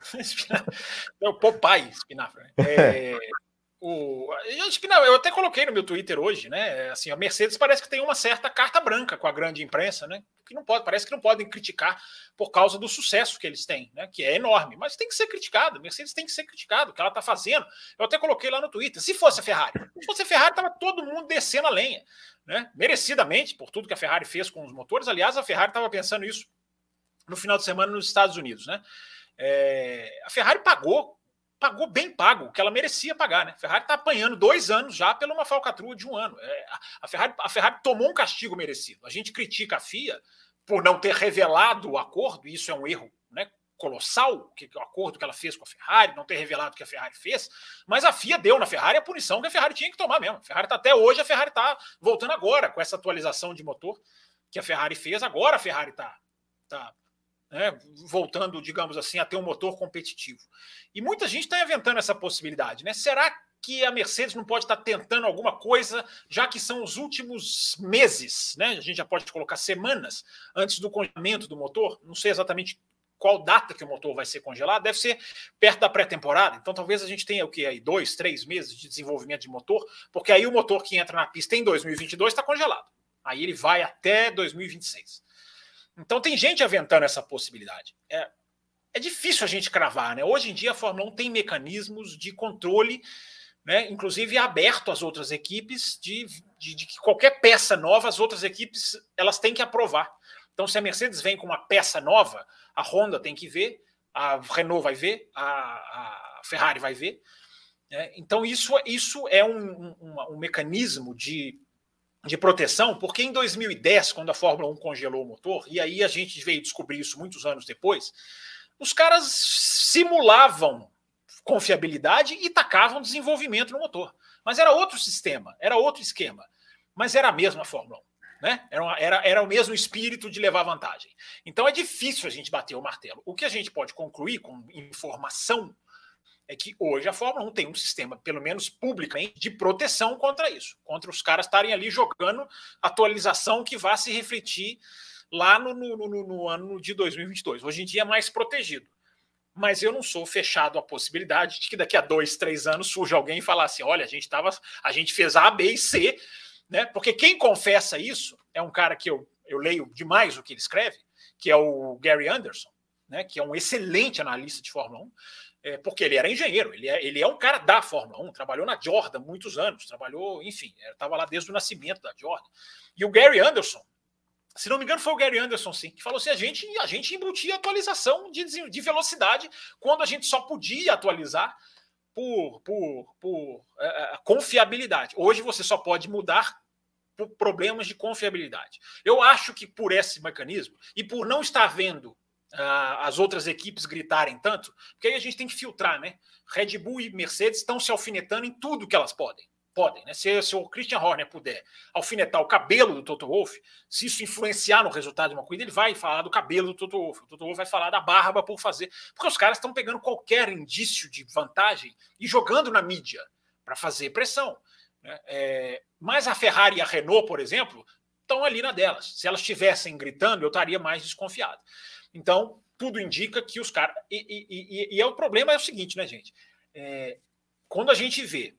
É o Popeye espinafra. É, o, eu até coloquei no meu Twitter hoje, né? Assim, a Mercedes parece que tem uma certa carta branca com a grande imprensa, né? Que não pode, parece que não podem criticar por causa do sucesso que eles têm, né? Que é enorme, mas tem que ser criticado. A Mercedes tem que ser criticado, o que ela está fazendo. Eu até coloquei lá no Twitter. Se fosse a Ferrari, se fosse a Ferrari, tava todo mundo descendo a lenha. né? merecidamente, por tudo que a Ferrari fez com os motores. Aliás, a Ferrari estava pensando isso no final de semana nos Estados Unidos. Né? É, a Ferrari pagou, pagou bem pago, o que ela merecia pagar. Né? A Ferrari está apanhando dois anos já pela uma falcatrua de um ano. É, a, Ferrari, a Ferrari tomou um castigo merecido. A gente critica a FIA por não ter revelado o acordo, e isso é um erro né, colossal, que, o acordo que ela fez com a Ferrari, não ter revelado o que a Ferrari fez, mas a FIA deu na Ferrari a punição que a Ferrari tinha que tomar mesmo. A Ferrari está até hoje, a Ferrari está voltando agora com essa atualização de motor que a Ferrari fez, agora a Ferrari está tá, né, voltando, digamos assim, a ter um motor competitivo. E muita gente está inventando essa possibilidade, né? Será que a Mercedes não pode estar tá tentando alguma coisa, já que são os últimos meses, né? A gente já pode colocar semanas antes do congelamento do motor. Não sei exatamente qual data que o motor vai ser congelado, deve ser perto da pré-temporada. Então talvez a gente tenha o que aí dois, três meses de desenvolvimento de motor, porque aí o motor que entra na pista em 2022 está congelado. Aí ele vai até 2026. Então tem gente aventando essa possibilidade. É, é difícil a gente cravar, né? Hoje em dia a Fórmula 1 tem mecanismos de controle, né? Inclusive aberto às outras equipes de, de, de que qualquer peça nova as outras equipes elas têm que aprovar. Então, se a Mercedes vem com uma peça nova, a Honda tem que ver, a Renault vai ver, a, a Ferrari vai ver. Né? Então, isso, isso é um, um, um, mecanismo de, de proteção, porque em 2010, quando a Fórmula 1 congelou o motor, e aí a gente veio descobrir isso muitos anos depois, os caras simulavam confiabilidade e tacavam desenvolvimento no motor. Mas era outro sistema, era outro esquema, mas era a mesma Fórmula 1. Né? Era, uma, era, era o mesmo espírito de levar vantagem. Então é difícil a gente bater o martelo. O que a gente pode concluir com informação é que hoje a Fórmula 1 tem um sistema, pelo menos publicamente, de proteção contra isso, contra os caras estarem ali jogando atualização que vá se refletir lá no, no, no, no ano de 2022. Hoje em dia é mais protegido. Mas eu não sou fechado à possibilidade de que daqui a dois, três anos surja alguém e falar assim: olha, a gente tava, a gente fez A, B e C né? Porque quem confessa isso é um cara que eu, eu leio demais o que ele escreve, que é o Gary Anderson, né? que é um excelente analista de Fórmula 1, é, porque ele era engenheiro, ele é, ele é um cara da Fórmula 1, trabalhou na Jordan muitos anos, trabalhou, enfim, estava lá desde o nascimento da Jordan. E o Gary Anderson, se não me engano, foi o Gary Anderson, sim, que falou assim: a gente, a gente embutia atualização de, de velocidade quando a gente só podia atualizar por, por, por é, confiabilidade. Hoje você só pode mudar por problemas de confiabilidade. Eu acho que por esse mecanismo e por não estar vendo as outras equipes gritarem tanto, porque aí a gente tem que filtrar, né? Red Bull e Mercedes estão se alfinetando em tudo que elas podem. Podem, né? Se, se o Christian Horner puder alfinetar o cabelo do Toto Wolff, se isso influenciar no resultado de uma corrida, ele vai falar do cabelo do Toto Wolff. O Toto Wolff vai falar da barba por fazer. Porque os caras estão pegando qualquer indício de vantagem e jogando na mídia para fazer pressão. Né? É, mas a Ferrari e a Renault, por exemplo, estão ali na delas. Se elas estivessem gritando, eu estaria mais desconfiado. Então, tudo indica que os caras. E, e, e, e, é o problema é o seguinte, né, gente? É, quando a gente vê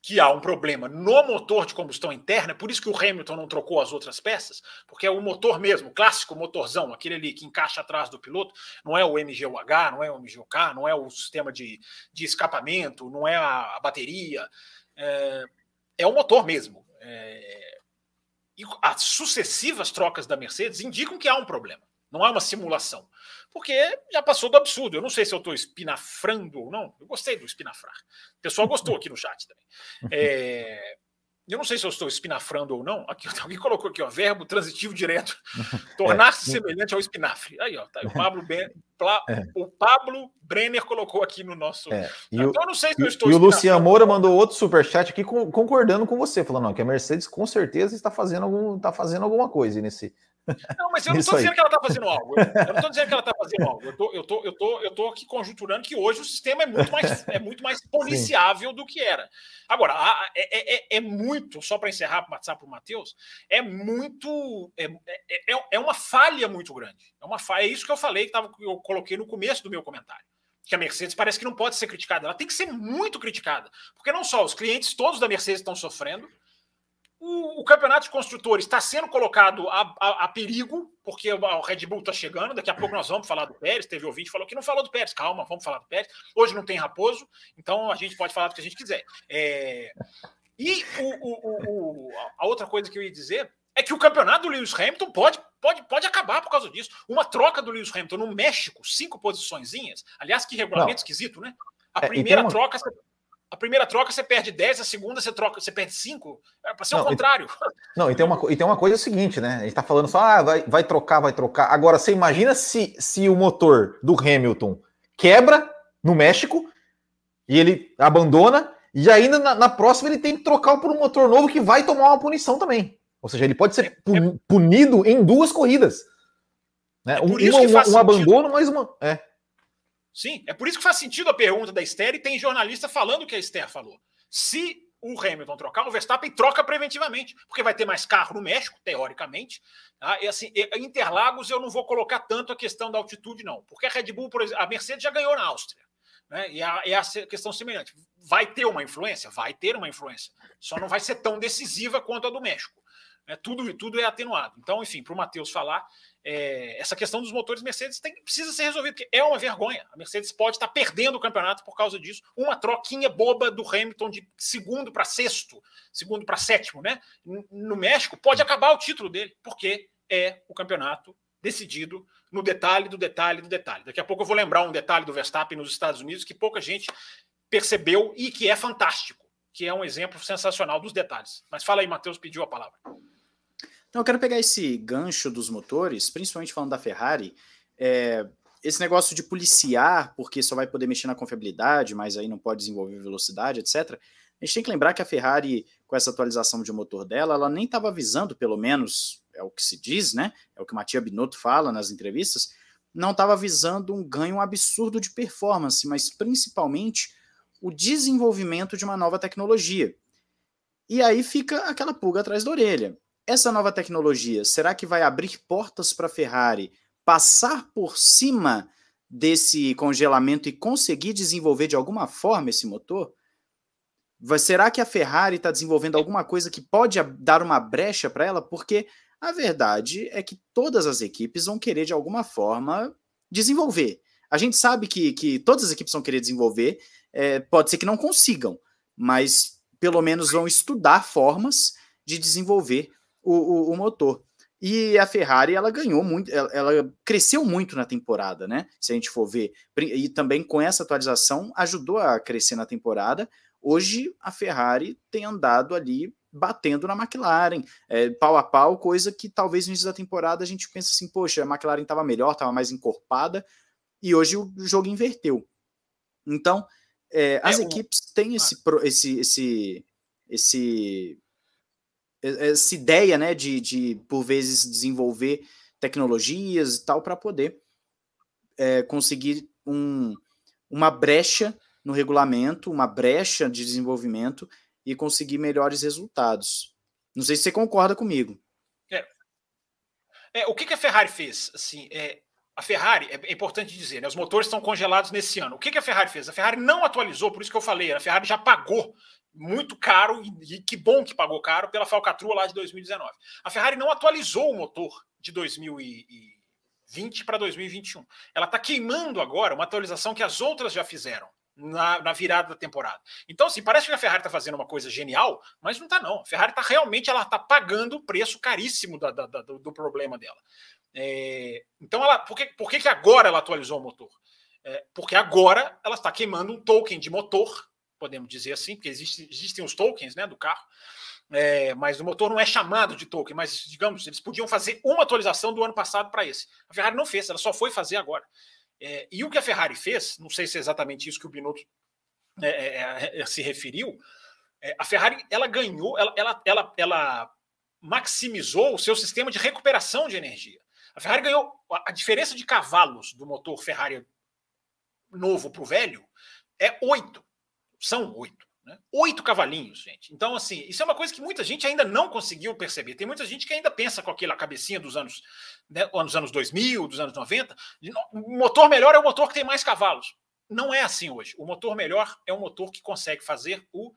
que há um problema no motor de combustão interna, por isso que o Hamilton não trocou as outras peças, porque é o motor mesmo, o clássico motorzão, aquele ali que encaixa atrás do piloto, não é o MGUH, não é o MGUK, não é o sistema de, de escapamento, não é a, a bateria, é, é o motor mesmo. É, e as sucessivas trocas da Mercedes indicam que há um problema. Não é uma simulação. Porque já passou do absurdo. Eu não sei se eu estou espinafrando ou não. Eu gostei do espinafrar. O pessoal gostou aqui no chat também. É, eu não sei se eu estou espinafrando ou não. Aqui, alguém colocou aqui, ó, verbo transitivo direto. Tornar-se é. semelhante ao espinafre. Aí, ó, tá, o, Pablo ben, Pla, é. o Pablo Brenner colocou aqui no nosso. É. então, eu não sei se eu estou. E o Luciano Moura mandou outro superchat aqui concordando com você, falando ó, que a Mercedes com certeza está fazendo, algum, está fazendo alguma coisa nesse, não, mas eu não estou dizendo que ela está fazendo algo. Eu, não estou dizendo que ela está fazendo algo. Eu tô, eu tô, eu tô, eu tô aqui conjunturando que hoje o sistema é muito mais, é muito mais policiável Sim. do que era. Agora, é, é, é muito, só para encerrar, para passar para o Matheus, é muito. É, é, é, é uma falha muito grande. É uma falha. É isso que eu falei, que tava, eu coloquei no começo do meu comentário que a Mercedes parece que não pode ser criticada. Ela tem que ser muito criticada. Porque não só os clientes todos da Mercedes estão sofrendo, o, o, campeonato de construtores está sendo colocado a, a, a, perigo, porque o Red Bull está chegando. Daqui a pouco nós vamos falar do Pérez. Teve ouvinte que falou que não falou do Pérez. Calma, vamos falar do Pérez. Hoje não tem Raposo, então a gente pode falar do que a gente quiser. É, E o, o, a outra coisa que eu ia dizer é que o campeonato do Lewis Hamilton pode, pode, pode acabar por causa disso. Uma troca do Lewis Hamilton no México, cinco posiçõezinhas. Aliás, que regulamento Não. esquisito, né? A é, primeira uma... troca. A primeira troca você perde 10, a segunda você troca, você perde 5. É para ser não, o contrário. E, não, e tem, uma, e tem uma coisa seguinte, né? A gente tá falando só, ah, vai, vai trocar, vai trocar. Agora, você imagina se, se o motor do Hamilton quebra no México e ele abandona, e ainda na, na próxima ele tem que trocar por um motor novo que vai tomar uma punição também. Ou seja, ele pode ser é, é punido em duas corridas. Né? É um, uma, um, um abandono, mais uma. É. Sim, é por isso que faz sentido a pergunta da Esther e tem jornalista falando o que a Esther falou. Se o Hamilton trocar, o Verstappen troca preventivamente, porque vai ter mais carro no México, teoricamente. Tá? E assim, Interlagos eu não vou colocar tanto a questão da altitude, não, porque a Red Bull, por exemplo, a Mercedes já ganhou na Áustria. Né? E a, é a questão semelhante. Vai ter uma influência? Vai ter uma influência. Só não vai ser tão decisiva quanto a do México. Né? Tudo, tudo é atenuado. Então, enfim, para o Matheus falar, é, essa questão dos motores Mercedes tem, precisa ser resolvida, porque é uma vergonha. A Mercedes pode estar perdendo o campeonato por causa disso. Uma troquinha boba do Hamilton de segundo para sexto, segundo para sétimo, né? No México, pode acabar o título dele, porque é o campeonato decidido no detalhe do detalhe do detalhe. Daqui a pouco eu vou lembrar um detalhe do Verstappen nos Estados Unidos que pouca gente percebeu e que é fantástico, que é um exemplo sensacional dos detalhes. Mas fala aí, Matheus pediu a palavra. Então, eu quero pegar esse gancho dos motores, principalmente falando da Ferrari, é, esse negócio de policiar, porque só vai poder mexer na confiabilidade, mas aí não pode desenvolver velocidade, etc. A gente tem que lembrar que a Ferrari, com essa atualização de motor dela, ela nem estava avisando, pelo menos é o que se diz, né? É o que Matia Binotto fala nas entrevistas, não estava visando um ganho absurdo de performance, mas principalmente o desenvolvimento de uma nova tecnologia. E aí fica aquela pulga atrás da orelha. Essa nova tecnologia, será que vai abrir portas para a Ferrari passar por cima desse congelamento e conseguir desenvolver de alguma forma esse motor? Será que a Ferrari está desenvolvendo alguma coisa que pode dar uma brecha para ela? Porque a verdade é que todas as equipes vão querer, de alguma forma, desenvolver. A gente sabe que, que todas as equipes vão querer desenvolver, é, pode ser que não consigam, mas pelo menos vão estudar formas de desenvolver o, o, o motor. E a Ferrari, ela ganhou muito, ela, ela, cresceu muito na temporada, né? Se a gente for ver. E também com essa atualização ajudou a crescer na temporada. Hoje a Ferrari tem andado ali batendo na McLaren, é, pau a pau, coisa que talvez no início da temporada a gente pensa assim, poxa, a McLaren estava melhor, estava mais encorpada, e hoje o jogo inverteu. Então, é, as é, equipes têm ah. esse, esse, esse, esse essa ideia, né, de, de por vezes desenvolver tecnologias e tal para poder é, conseguir um, uma brecha no regulamento, uma brecha de desenvolvimento e conseguir melhores resultados. Não sei se você concorda comigo. É. é o que, que, a Ferrari fez? Assim, é, a Ferrari, é, é importante dizer, né, os motores estão congelados nesse ano. O que, que a Ferrari fez? A Ferrari não atualizou, por isso que eu falei, a Ferrari já pagou muito caro, e, que bom que pagou caro, pela falcatrua lá de 2019. A Ferrari não atualizou o motor de 2020 para 2021. Ela está queimando agora uma atualização que as outras já fizeram. Na, na, virada da temporada. Então, assim, parece que a Ferrari está fazendo uma coisa genial, mas não está não. A Ferrari está realmente ela está pagando o preço caríssimo da, da, da, do, do, problema dela. É, então, ela, por, que, por que, que agora ela atualizou o motor? É, porque agora ela está queimando um token de motor podemos dizer assim, porque existe, existem os tokens né, do carro, é, mas o motor não é chamado de token, mas digamos, eles podiam fazer uma atualização do ano passado para esse. A Ferrari não fez, ela só foi fazer agora. É, e o que a Ferrari fez, não sei se é exatamente isso que o Binotto é, é, é se referiu, é, a Ferrari ela ganhou, ela, ela, ela, ela maximizou o seu sistema de recuperação de energia. A Ferrari ganhou a diferença de cavalos do motor Ferrari novo para o velho é 8. São oito. Né? Oito cavalinhos, gente. Então, assim, isso é uma coisa que muita gente ainda não conseguiu perceber. Tem muita gente que ainda pensa com aquela cabecinha dos anos, né, dos anos 2000, dos anos 90. O motor melhor é o motor que tem mais cavalos. Não é assim hoje. O motor melhor é um motor que consegue fazer o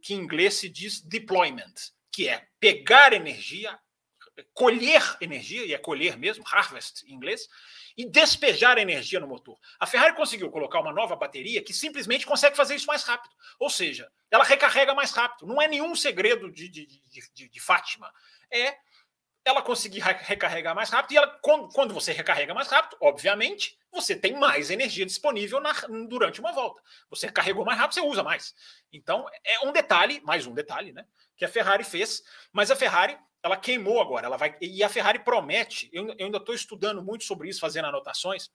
que em inglês se diz deployment, que é pegar energia, colher energia, e é colher mesmo, harvest em inglês, e despejar energia no motor. A Ferrari conseguiu colocar uma nova bateria que simplesmente consegue fazer isso mais rápido. Ou seja, ela recarrega mais rápido. Não é nenhum segredo de, de, de, de Fátima. É ela conseguir recarregar mais rápido. E ela, quando, você recarrega mais rápido, obviamente, você tem mais energia disponível na, durante uma volta. Você carregou mais rápido, você usa mais. Então, é um detalhe, mais um detalhe, né? Que a Ferrari fez. Mas a Ferrari ela queimou agora. Ela vai e a Ferrari promete. Eu, eu ainda estou estudando muito sobre isso, fazendo anotações.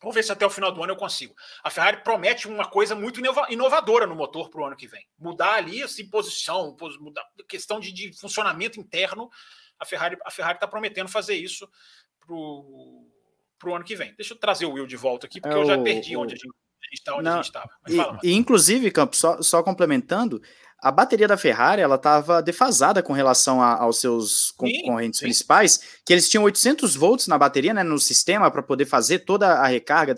Vamos ver se até o final do ano eu consigo. A Ferrari promete uma coisa muito inovadora no motor para o ano que vem. Mudar ali assim, posição, mudar questão de, de funcionamento interno. A Ferrari a Ferrari está prometendo fazer isso para o ano que vem. Deixa eu trazer o Will de volta aqui, porque é eu já perdi o, onde a gente está, onde Não, a gente estava. E, e, inclusive, Campos, só, só complementando, a bateria da Ferrari ela estava defasada com relação a, aos seus concorrentes sim. principais, que eles tinham 800 volts na bateria, né, no sistema para poder fazer toda a recarga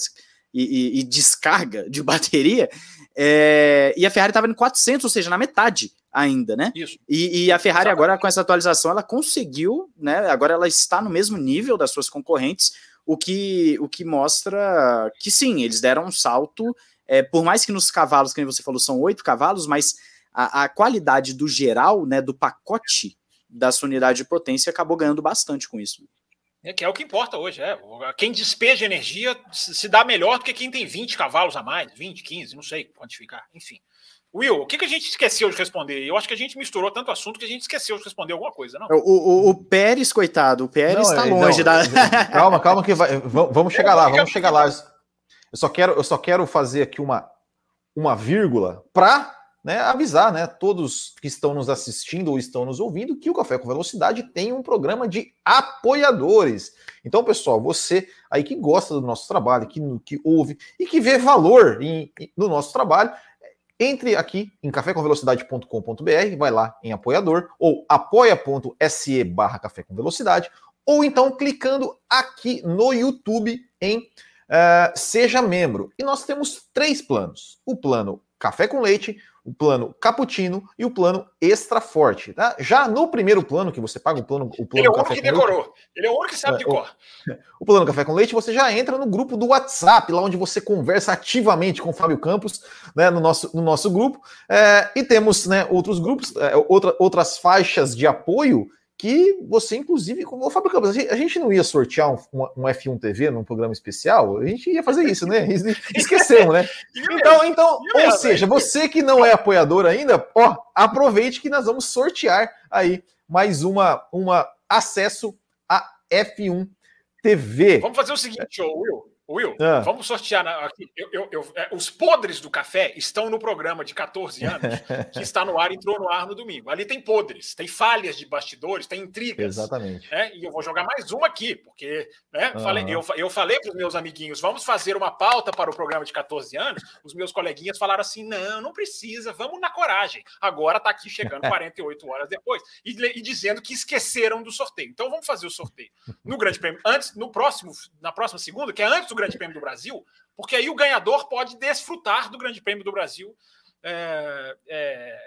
e, e, e descarga de bateria, é, e a Ferrari estava em 400, ou seja, na metade ainda, né? Isso. E, e a Ferrari Exatamente. agora com essa atualização ela conseguiu, né? Agora ela está no mesmo nível das suas concorrentes, o que o que mostra que sim, eles deram um salto. É, por mais que nos cavalos, como você falou, são oito cavalos, mas a, a qualidade do geral, né, do pacote da sua unidade de potência acabou ganhando bastante com isso. É que é o que importa hoje, é. Quem despeja energia se dá melhor do que quem tem 20 cavalos a mais, 20, 15, não sei quantificar, enfim. Will, o que, que a gente esqueceu de responder? Eu acho que a gente misturou tanto assunto que a gente esqueceu de responder alguma coisa, não? O, o, o Pérez, coitado, o Pérez está longe não, da. Calma, calma, que vai, vamos chegar lá, vamos chegar lá. Eu só quero, eu só quero fazer aqui uma, uma vírgula para né, avisar né, todos que estão nos assistindo ou estão nos ouvindo que o Café com Velocidade tem um programa de apoiadores. Então, pessoal, você aí que gosta do nosso trabalho, que, que ouve e que vê valor em, no nosso trabalho, entre aqui em cafécomvelocidade.com.br, vai lá em apoiador ou apoia.se barra café com velocidade, ou então clicando aqui no YouTube em uh, Seja Membro. E nós temos três planos: o plano Café com Leite, o plano cappuccino e o plano extra forte. Tá? Já no primeiro plano, que você paga o plano. O plano Ele é o único que decorou. Leite, Ele é o único que sabe de é, cor. O, o plano Café com Leite, você já entra no grupo do WhatsApp, lá onde você conversa ativamente com o Fábio Campos, né, no, nosso, no nosso grupo. É, e temos né, outros grupos, é, outra, outras faixas de apoio que você, inclusive, como o Fábio Campos, a gente não ia sortear um, um, F1 TV num programa especial, a gente ia fazer isso, né? Esquecemos, né? Então, então ou seja, você que não é apoiador ainda, ó, aproveite que nós vamos sortear aí mais uma, uma acesso a F1 TV. Vamos fazer o seguinte, Will. Will, ah. vamos sortear aqui. Eu, eu, eu, é, os podres do café estão no programa de 14 anos, que está no ar, entrou no ar no domingo. Ali tem podres, tem falhas de bastidores, tem intrigas. Exatamente. Né? E eu vou jogar mais uma aqui, porque né, falei, eu, eu falei para os meus amiguinhos, vamos fazer uma pauta para o programa de 14 anos. Os meus coleguinhas falaram assim: não, não precisa, vamos na coragem. Agora está aqui chegando 48 horas depois e, e dizendo que esqueceram do sorteio. Então vamos fazer o sorteio no Grande Prêmio, antes, no próximo, na próxima segunda, que é antes do Grande Prêmio do Brasil, porque aí o ganhador pode desfrutar do Grande Prêmio do Brasil é, é,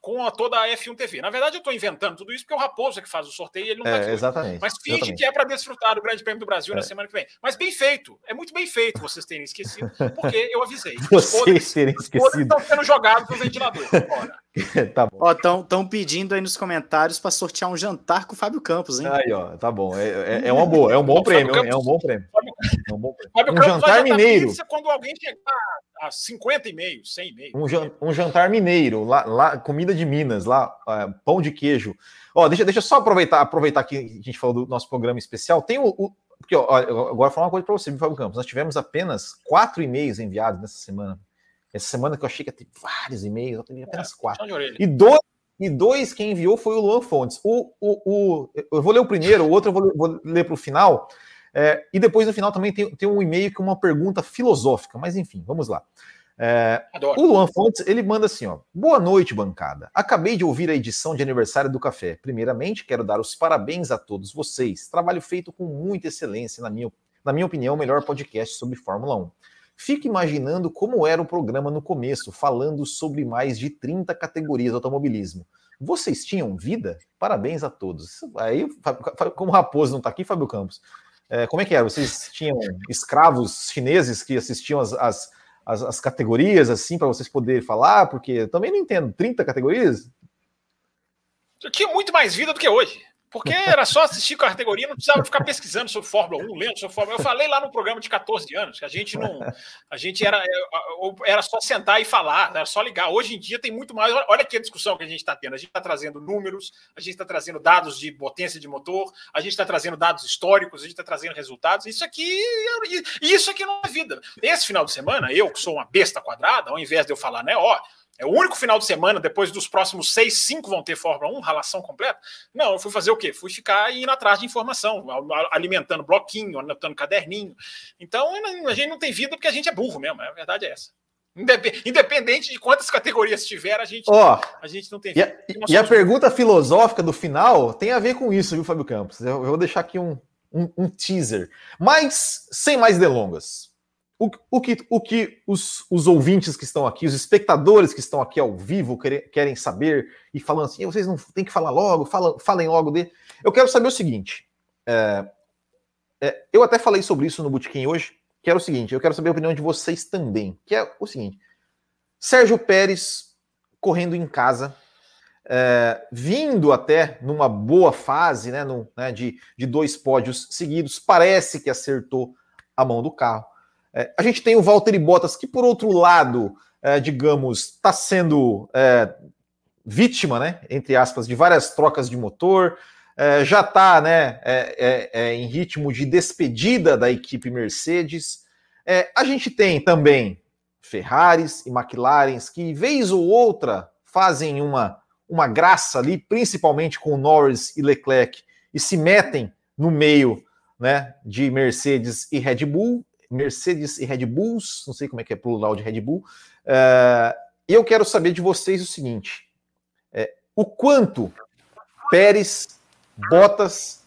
com a, toda a F1 TV. Na verdade, eu estou inventando tudo isso porque é o Raposo é que faz o sorteio e ele não está é, Exatamente. Mas finge exatamente. que é para desfrutar do Grande Prêmio do Brasil na é. semana que vem. Mas bem feito. É muito bem feito vocês terem esquecido, porque eu avisei. Vocês terem esquecido. estão sendo jogados no ventilador. tá bom. Estão pedindo aí nos comentários para sortear um jantar com o Fábio Campos, hein? Aí, ó, tá bom. É, é, é uma boa, é um bom prêmio. Campos, é um bom prêmio. Fábio, é um bom prêmio. Fábio um Campos jantar mineiro. Quando alguém chegar a 50 e meio, 100 e meio. Um, um jantar mineiro, lá, lá, comida de Minas, lá, uh, pão de queijo. Ó, deixa, deixa eu só aproveitar, aproveitar que a gente falou do nosso programa especial. Tem o. o porque, ó, agora vou falar uma coisa para você, Fábio Campos. Nós tivemos apenas quatro e-mails enviados nessa semana. Essa semana que eu achei que ia ter vários e-mails, eu tive apenas é, quatro. E dois, e dois quem enviou foi o Luan Fontes. O, o, o, eu vou ler o primeiro, o outro eu vou, vou ler para o final. É, e depois no final também tem, tem um e-mail com uma pergunta filosófica, mas enfim, vamos lá. É, o Luan Fontes, ele manda assim, ó. Boa noite, bancada. Acabei de ouvir a edição de aniversário do café. Primeiramente, quero dar os parabéns a todos vocês. Trabalho feito com muita excelência, na minha, na minha opinião, o melhor podcast sobre Fórmula 1. Fico imaginando como era o programa no começo, falando sobre mais de 30 categorias de automobilismo. vocês tinham vida? Parabéns a todos. Aí, como o Raposo não está aqui, Fábio Campos, é, como é que era? Vocês tinham escravos chineses que assistiam as, as, as, as categorias, assim, para vocês poderem falar? Porque também não entendo, 30 categorias? Eu tinha muito mais vida do que hoje. Porque era só assistir categoria, não precisava ficar pesquisando sobre Fórmula 1, lendo sobre Fórmula 1. Eu falei lá no programa de 14 anos que a gente não. A gente era, era só sentar e falar, era só ligar. Hoje em dia tem muito mais. Olha aqui a discussão que a gente está tendo. A gente está trazendo números, a gente está trazendo dados de potência de motor, a gente está trazendo dados históricos, a gente está trazendo resultados. Isso aqui, isso aqui não é vida. Esse final de semana, eu, que sou uma besta quadrada, ao invés de eu falar, né, ó, é o único final de semana, depois dos próximos seis, cinco vão ter Fórmula 1, relação completa. Não, eu fui fazer o quê? Fui ficar indo atrás de informação, alimentando bloquinho, anotando caderninho. Então, a gente não tem vida porque a gente é burro mesmo, a verdade é essa. Independente de quantas categorias tiver, a gente, oh, a gente não tem vida. E a, e a pergunta filosófica do final tem a ver com isso, viu, Fábio Campos? Eu, eu vou deixar aqui um, um, um teaser. Mas, sem mais delongas, o, o, que, o que os, os, ouvintes que estão aqui, os espectadores que estão aqui ao vivo querem, querem saber e falando assim, vocês não têm que falar logo, fala, falem logo dele. Eu quero saber o seguinte. É, é, eu até falei sobre isso no Botequim hoje, que era o seguinte, eu quero saber a opinião de vocês também, que é o seguinte. Sérgio Pérez correndo em casa, é, vindo até numa boa fase, né, no, né, de, de dois pódios seguidos, parece que acertou a mão do carro. É, a gente tem o Valtteri Bottas, que por outro lado, é, digamos, está sendo é, vítima, né, entre aspas, de várias trocas de motor, é, já está né, é, é, em ritmo de despedida da equipe Mercedes. a gente tem também Ferraris e McLarens que, vez ou outra, fazem uma, uma graça ali, principalmente com Norris e Leclerc, e se metem no meio né, de Mercedes e Red Bull. Mercedes e Red Bulls, não sei como é que é plural de Red Bull. Uh, eu quero saber de vocês o seguinte: é, o quanto Pérez, Bottas,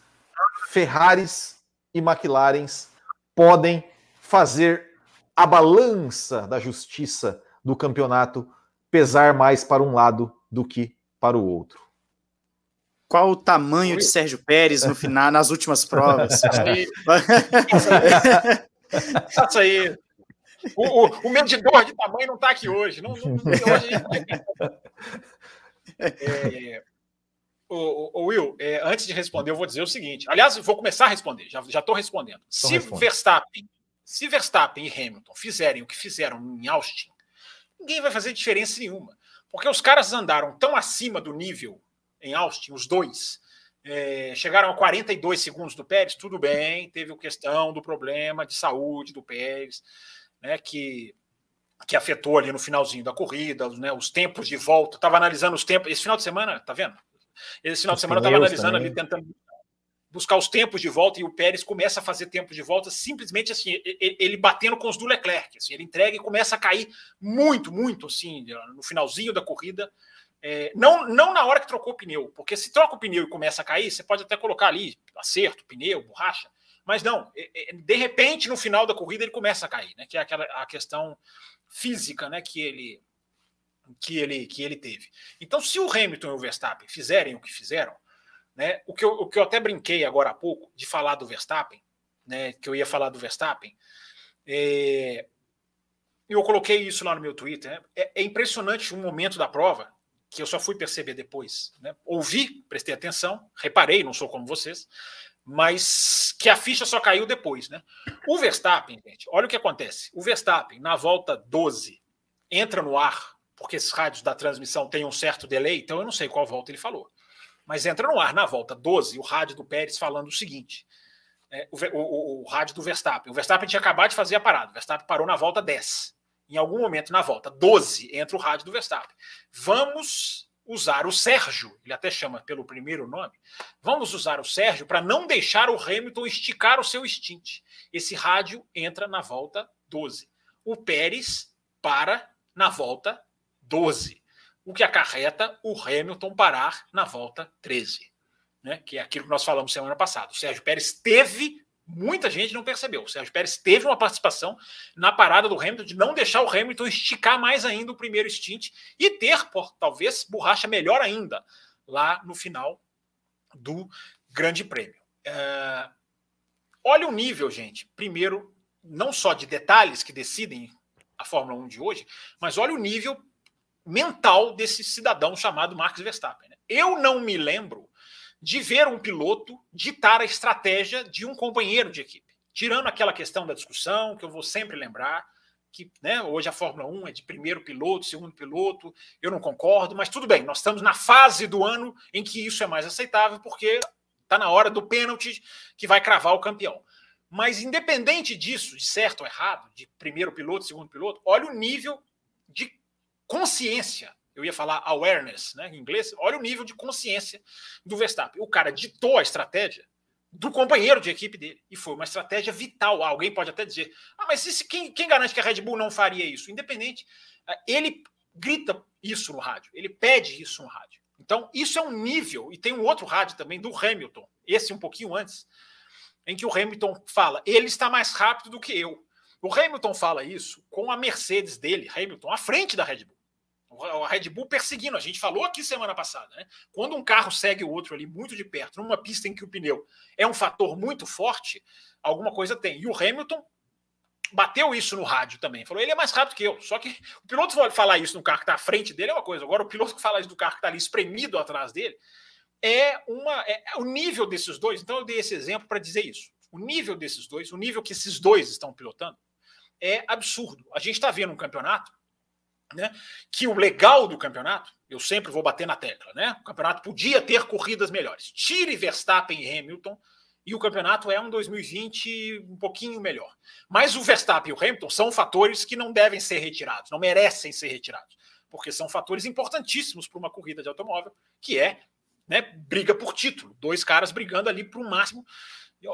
Ferraris e McLarens podem fazer a balança da justiça do campeonato pesar mais para um lado do que para o outro. Qual o tamanho de Sérgio Pérez no final, nas últimas provas? Isso aí. O, o, o, medidor de tamanho não está aqui hoje. Não, não, hoje é, o, o, Will, é, antes de responder, eu vou dizer o seguinte. Aliás, vou começar a responder. Já estou respondendo. Se Verstappen, se Verstappen e Hamilton fizerem o que fizeram em Austin, ninguém vai fazer diferença nenhuma, porque os caras andaram tão acima do nível em Austin, os dois, é, chegaram a 42 segundos do Pérez, tudo bem, teve a questão do problema de saúde do Pérez, né, que, que afetou ali no finalzinho da corrida, né, os tempos de volta. Estava analisando os tempos. Esse final de semana, tá vendo? Esse final os de semana eu estava analisando também. ali, tentando buscar os tempos de volta, e o Pérez começa a fazer tempo de volta simplesmente assim, ele batendo com os do Leclerc. Assim, ele entrega e começa a cair muito, muito assim, no finalzinho da corrida. É, não, não na hora que trocou o pneu, porque se troca o pneu e começa a cair, você pode até colocar ali acerto, pneu, borracha, mas não, é, é, de repente no final da corrida ele começa a cair, né? Que é aquela a questão física, né? Que ele que ele que ele teve. Então, se o Hamilton e o Verstappen fizerem o que fizeram, né? O que eu, o que eu até brinquei agora há pouco de falar do Verstappen, né? Que eu ia falar do Verstappen, é, eu coloquei isso lá no meu Twitter. Né? É, é impressionante o momento da prova que eu só fui perceber depois. Né? Ouvi, prestei atenção, reparei, não sou como vocês, mas que a ficha só caiu depois. Né? O Verstappen, gente, olha o que acontece. O Verstappen, na volta 12, entra no ar, porque esses rádios da transmissão têm um certo delay, então eu não sei qual volta ele falou. Mas entra no ar na volta 12, o rádio do Pérez falando o seguinte. É, o, o, o, rádio do Verstappen. O Verstappen tinha acabado de fazer a parada. O Verstappen parou na volta 10 em algum momento na volta 12, entra o rádio do Verstappen. Vamos usar o Sérgio, ele até chama pelo primeiro nome, vamos usar o Sérgio para não deixar o Hamilton esticar o seu stint. Esse rádio entra na volta 12. O Pérez para na volta 12, o que acarreta o Hamilton parar na volta 13, né? que é aquilo que nós falamos semana passada. O Sérgio Pérez teve Muita gente não percebeu. O Sérgio Pérez teve uma participação na parada do Hamilton de não deixar o Hamilton esticar mais ainda o primeiro stint e ter, por, talvez, borracha melhor ainda lá no final do Grande Prêmio. É... Olha o nível, gente. Primeiro, não só de detalhes que decidem a Fórmula 1 de hoje, mas olha o nível mental desse cidadão chamado Max Verstappen. Né? Eu não me lembro de ver um piloto ditar a estratégia de um companheiro de equipe. Tirando aquela questão da discussão, que eu vou sempre lembrar, que né, hoje a Fórmula 1 é de primeiro piloto, segundo piloto, eu não concordo, mas tudo bem, nós estamos na fase do ano em que isso é mais aceitável, porque está na hora do pênalti que vai cravar o campeão. Mas independente disso, de certo ou errado, de primeiro piloto, segundo piloto, olha o nível de consciência eu ia falar awareness, né, em inglês, olha o nível de consciência do Verstappen. O cara ditou a estratégia do companheiro de equipe dele. E foi uma estratégia vital. Alguém pode até dizer, ah, mas esse, quem, quem garante que a Red Bull não faria isso? Independente, eh, ele grita isso no rádio, ele pede isso no rádio. Então, isso é um nível, e tem um outro rádio também do Hamilton, esse um pouquinho antes, em que o Hamilton fala: ele está mais rápido do que eu. O Hamilton fala isso com a Mercedes dele, Hamilton, à frente da Red Bull a Red Bull perseguindo. A gente falou aqui semana passada, né? Quando um carro segue o outro ali muito de perto, numa pista em que o pneu é um fator muito forte, alguma coisa tem. E o Hamilton bateu isso no rádio também. Falou, ele é mais rápido que eu. Só que o piloto falar isso no carro que está à frente dele é uma coisa. Agora, o piloto que fala isso do carro que está ali espremido atrás dele é uma é, é o nível desses dois. Então, eu dei esse exemplo para dizer isso. O nível desses dois, o nível que esses dois estão pilotando, é absurdo. A gente está vendo um campeonato né? Que o legal do campeonato, eu sempre vou bater na tecla, né? O campeonato podia ter corridas melhores. Tire Verstappen e Hamilton e o campeonato é um 2020 um pouquinho melhor. Mas o Verstappen e o Hamilton são fatores que não devem ser retirados, não merecem ser retirados, porque são fatores importantíssimos para uma corrida de automóvel, que é né, briga por título, dois caras brigando ali para o máximo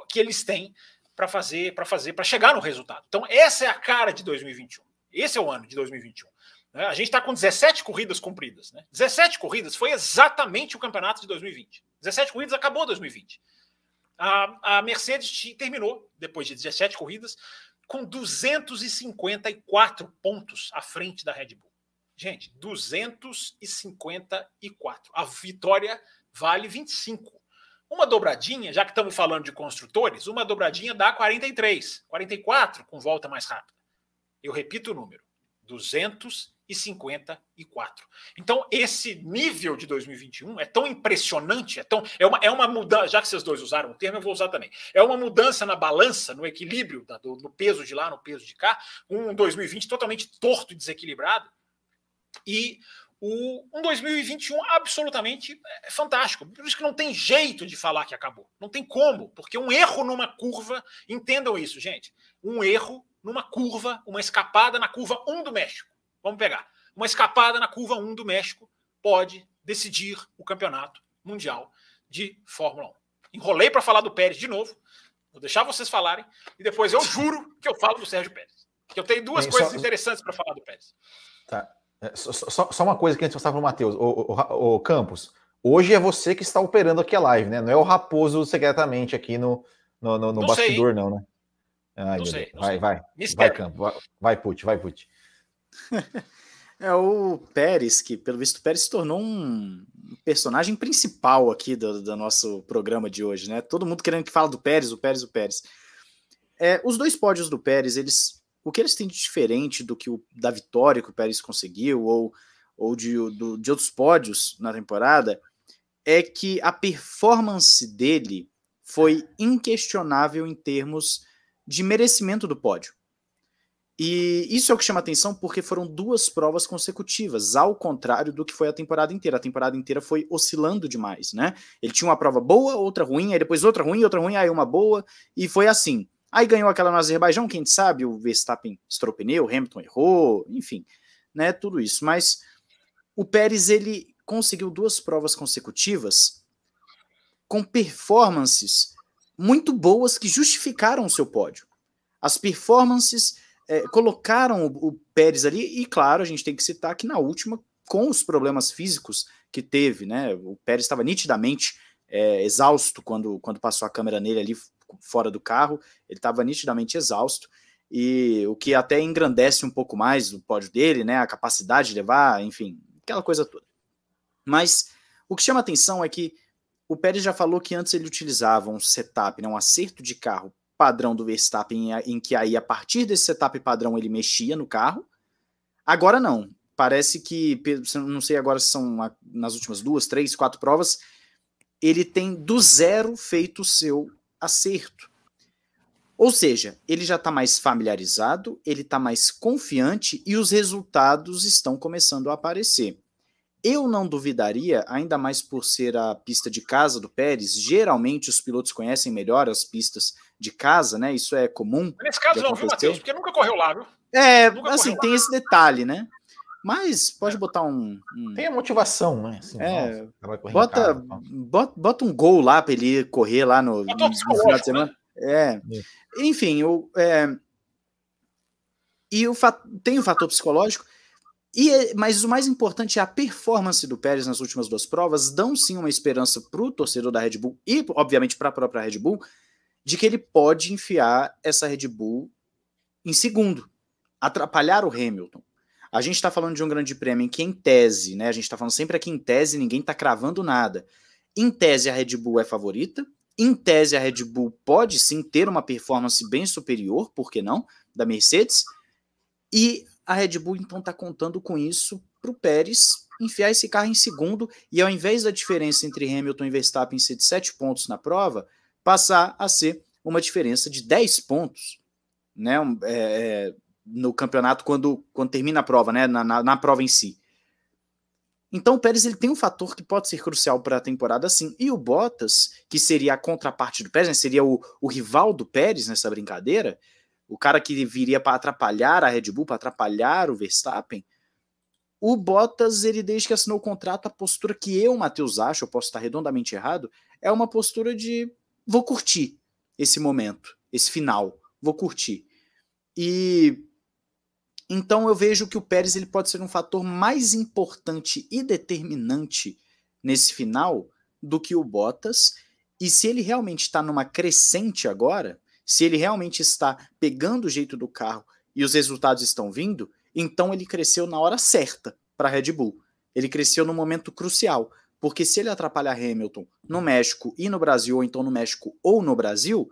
que eles têm para fazer, para fazer, para chegar no resultado. Então essa é a cara de 2021. Esse é o ano de 2021. Né? A gente está com 17 corridas cumpridas. Né? 17 corridas foi exatamente o campeonato de 2020. 17 corridas acabou 2020. A, a Mercedes terminou, depois de 17 corridas, com 254 pontos à frente da Red Bull. Gente, 254. A vitória vale 25. Uma dobradinha, já que estamos falando de construtores, uma dobradinha dá 43, 44 com volta mais rápida. Eu repito o número: 254 e 54. Então, esse nível de 2021 é tão impressionante, é, tão, é, uma, é uma mudança, já que vocês dois usaram o termo, eu vou usar também. É uma mudança na balança, no equilíbrio da, do, no peso de lá, no peso de cá, um 2020 totalmente torto e desequilibrado, e o, um 2021 absolutamente é, fantástico. Por isso que não tem jeito de falar que acabou. Não tem como, porque um erro numa curva, entendam isso, gente. Um erro numa curva, uma escapada na curva 1 do México Vamos pegar. Uma escapada na curva 1 do México pode decidir o campeonato mundial de Fórmula 1. Enrolei para falar do Pérez de novo. Vou deixar vocês falarem e depois eu juro que eu falo do Sérgio Pérez. Que eu tenho duas coisas só... interessantes para falar do Pérez. Tá. É, só, só, só, uma coisa que antes eu estava para o Matheus. O, Campos, hoje é você que está operando aqui a live, né? Não é o Raposo secretamente aqui no, no, no, no não bastidor, sei. não, né? Ai, não sei, não vai, sei. vai, vai, vai, Campos, vai, vai, Put, vai, Put. É o Pérez, que pelo visto o Pérez se tornou um personagem principal aqui do, do, nosso programa de hoje, né? Todo mundo querendo que fala do Pérez, o Pérez, o Pérez. É, os dois pódios do Pérez, eles, o que eles têm de diferente do que o da vitória que o Pérez conseguiu ou, ou de, do, de outros pódios na temporada é que a performance dele foi inquestionável em termos de merecimento do pódio. E isso é o que chama atenção porque foram duas provas consecutivas, ao contrário do que foi a temporada inteira. A temporada inteira foi oscilando demais, né? Ele tinha uma prova boa, outra ruim, aí depois outra ruim, outra ruim, aí uma boa, e foi assim. Aí ganhou aquela no Azerbaijão, quem sabe, o Verstappen estourou pneu, Hamilton errou, enfim, né? Tudo isso. Mas o Pérez, ele conseguiu duas provas consecutivas com performances muito boas que justificaram o seu pódio. As performances é, colocaram o, o, Pérez ali, e claro, a gente tem que citar que na última, com os problemas físicos que teve, né? O Pérez estava nitidamente é, exausto quando, quando passou a câmera nele ali, fora do carro, ele estava nitidamente exausto, e o que até engrandece um pouco mais o pódio dele, né? A capacidade de levar, enfim, aquela coisa toda. Mas o que chama atenção é que o Pérez já falou que antes ele utilizava um setup, né, um acerto de carro padrão do Verstappen, em que aí a partir desse setup padrão ele mexia no carro. Agora não. Parece que, não sei agora se são nas últimas duas, três, quatro provas, ele tem do zero feito o seu acerto. Ou seja, ele já está mais familiarizado, ele está mais confiante e os resultados estão começando a aparecer. Eu não duvidaria, ainda mais por ser a pista de casa do Pérez, geralmente os pilotos conhecem melhor as pistas de casa, né? Isso é comum. Nesse caso não, viu, Matheus? Porque nunca correu lá, viu? É, nunca assim, tem lá. esse detalhe, né? Mas pode é. botar um, um, Tem a motivação, né? Assim, é, nossa, bota, casa, bota, bota, um gol lá para ele correr lá no, no, no final de semana. Né? É. é. Enfim, o, é, e o, tem o fator psicológico. E, é, mas o mais importante é a performance do Pérez nas últimas duas provas, dão sim uma esperança para o torcedor da Red Bull e, obviamente, para a própria Red Bull, de que ele pode enfiar essa Red Bull em segundo, atrapalhar o Hamilton. A gente está falando de um grande prêmio em que, em tese, né? A gente está falando sempre aqui em tese, ninguém está cravando nada. Em tese, a Red Bull é favorita. Em tese, a Red Bull pode sim ter uma performance bem superior, por que não? Da Mercedes. E a Red Bull então está contando com isso para o Pérez enfiar esse carro em segundo e ao invés da diferença entre Hamilton e Verstappen ser de 7 pontos na prova, passar a ser uma diferença de 10 pontos né, é, é, no campeonato quando, quando termina a prova, né, na, na, na prova em si. Então o Pérez ele tem um fator que pode ser crucial para a temporada, sim. E o Bottas, que seria a contraparte do Pérez, né, seria o, o rival do Pérez nessa brincadeira, o cara que viria para atrapalhar a Red Bull, para atrapalhar o Verstappen, o Bottas, ele desde que assinou o contrato, a postura que eu, Matheus, acho, eu posso estar redondamente errado, é uma postura de vou curtir esse momento, esse final, vou curtir. E então eu vejo que o Pérez ele pode ser um fator mais importante e determinante nesse final do que o Bottas. E se ele realmente está numa crescente agora, se ele realmente está pegando o jeito do carro e os resultados estão vindo, então ele cresceu na hora certa para a Red Bull. Ele cresceu no momento crucial, porque se ele atrapalhar Hamilton no México e no Brasil, ou então no México ou no Brasil,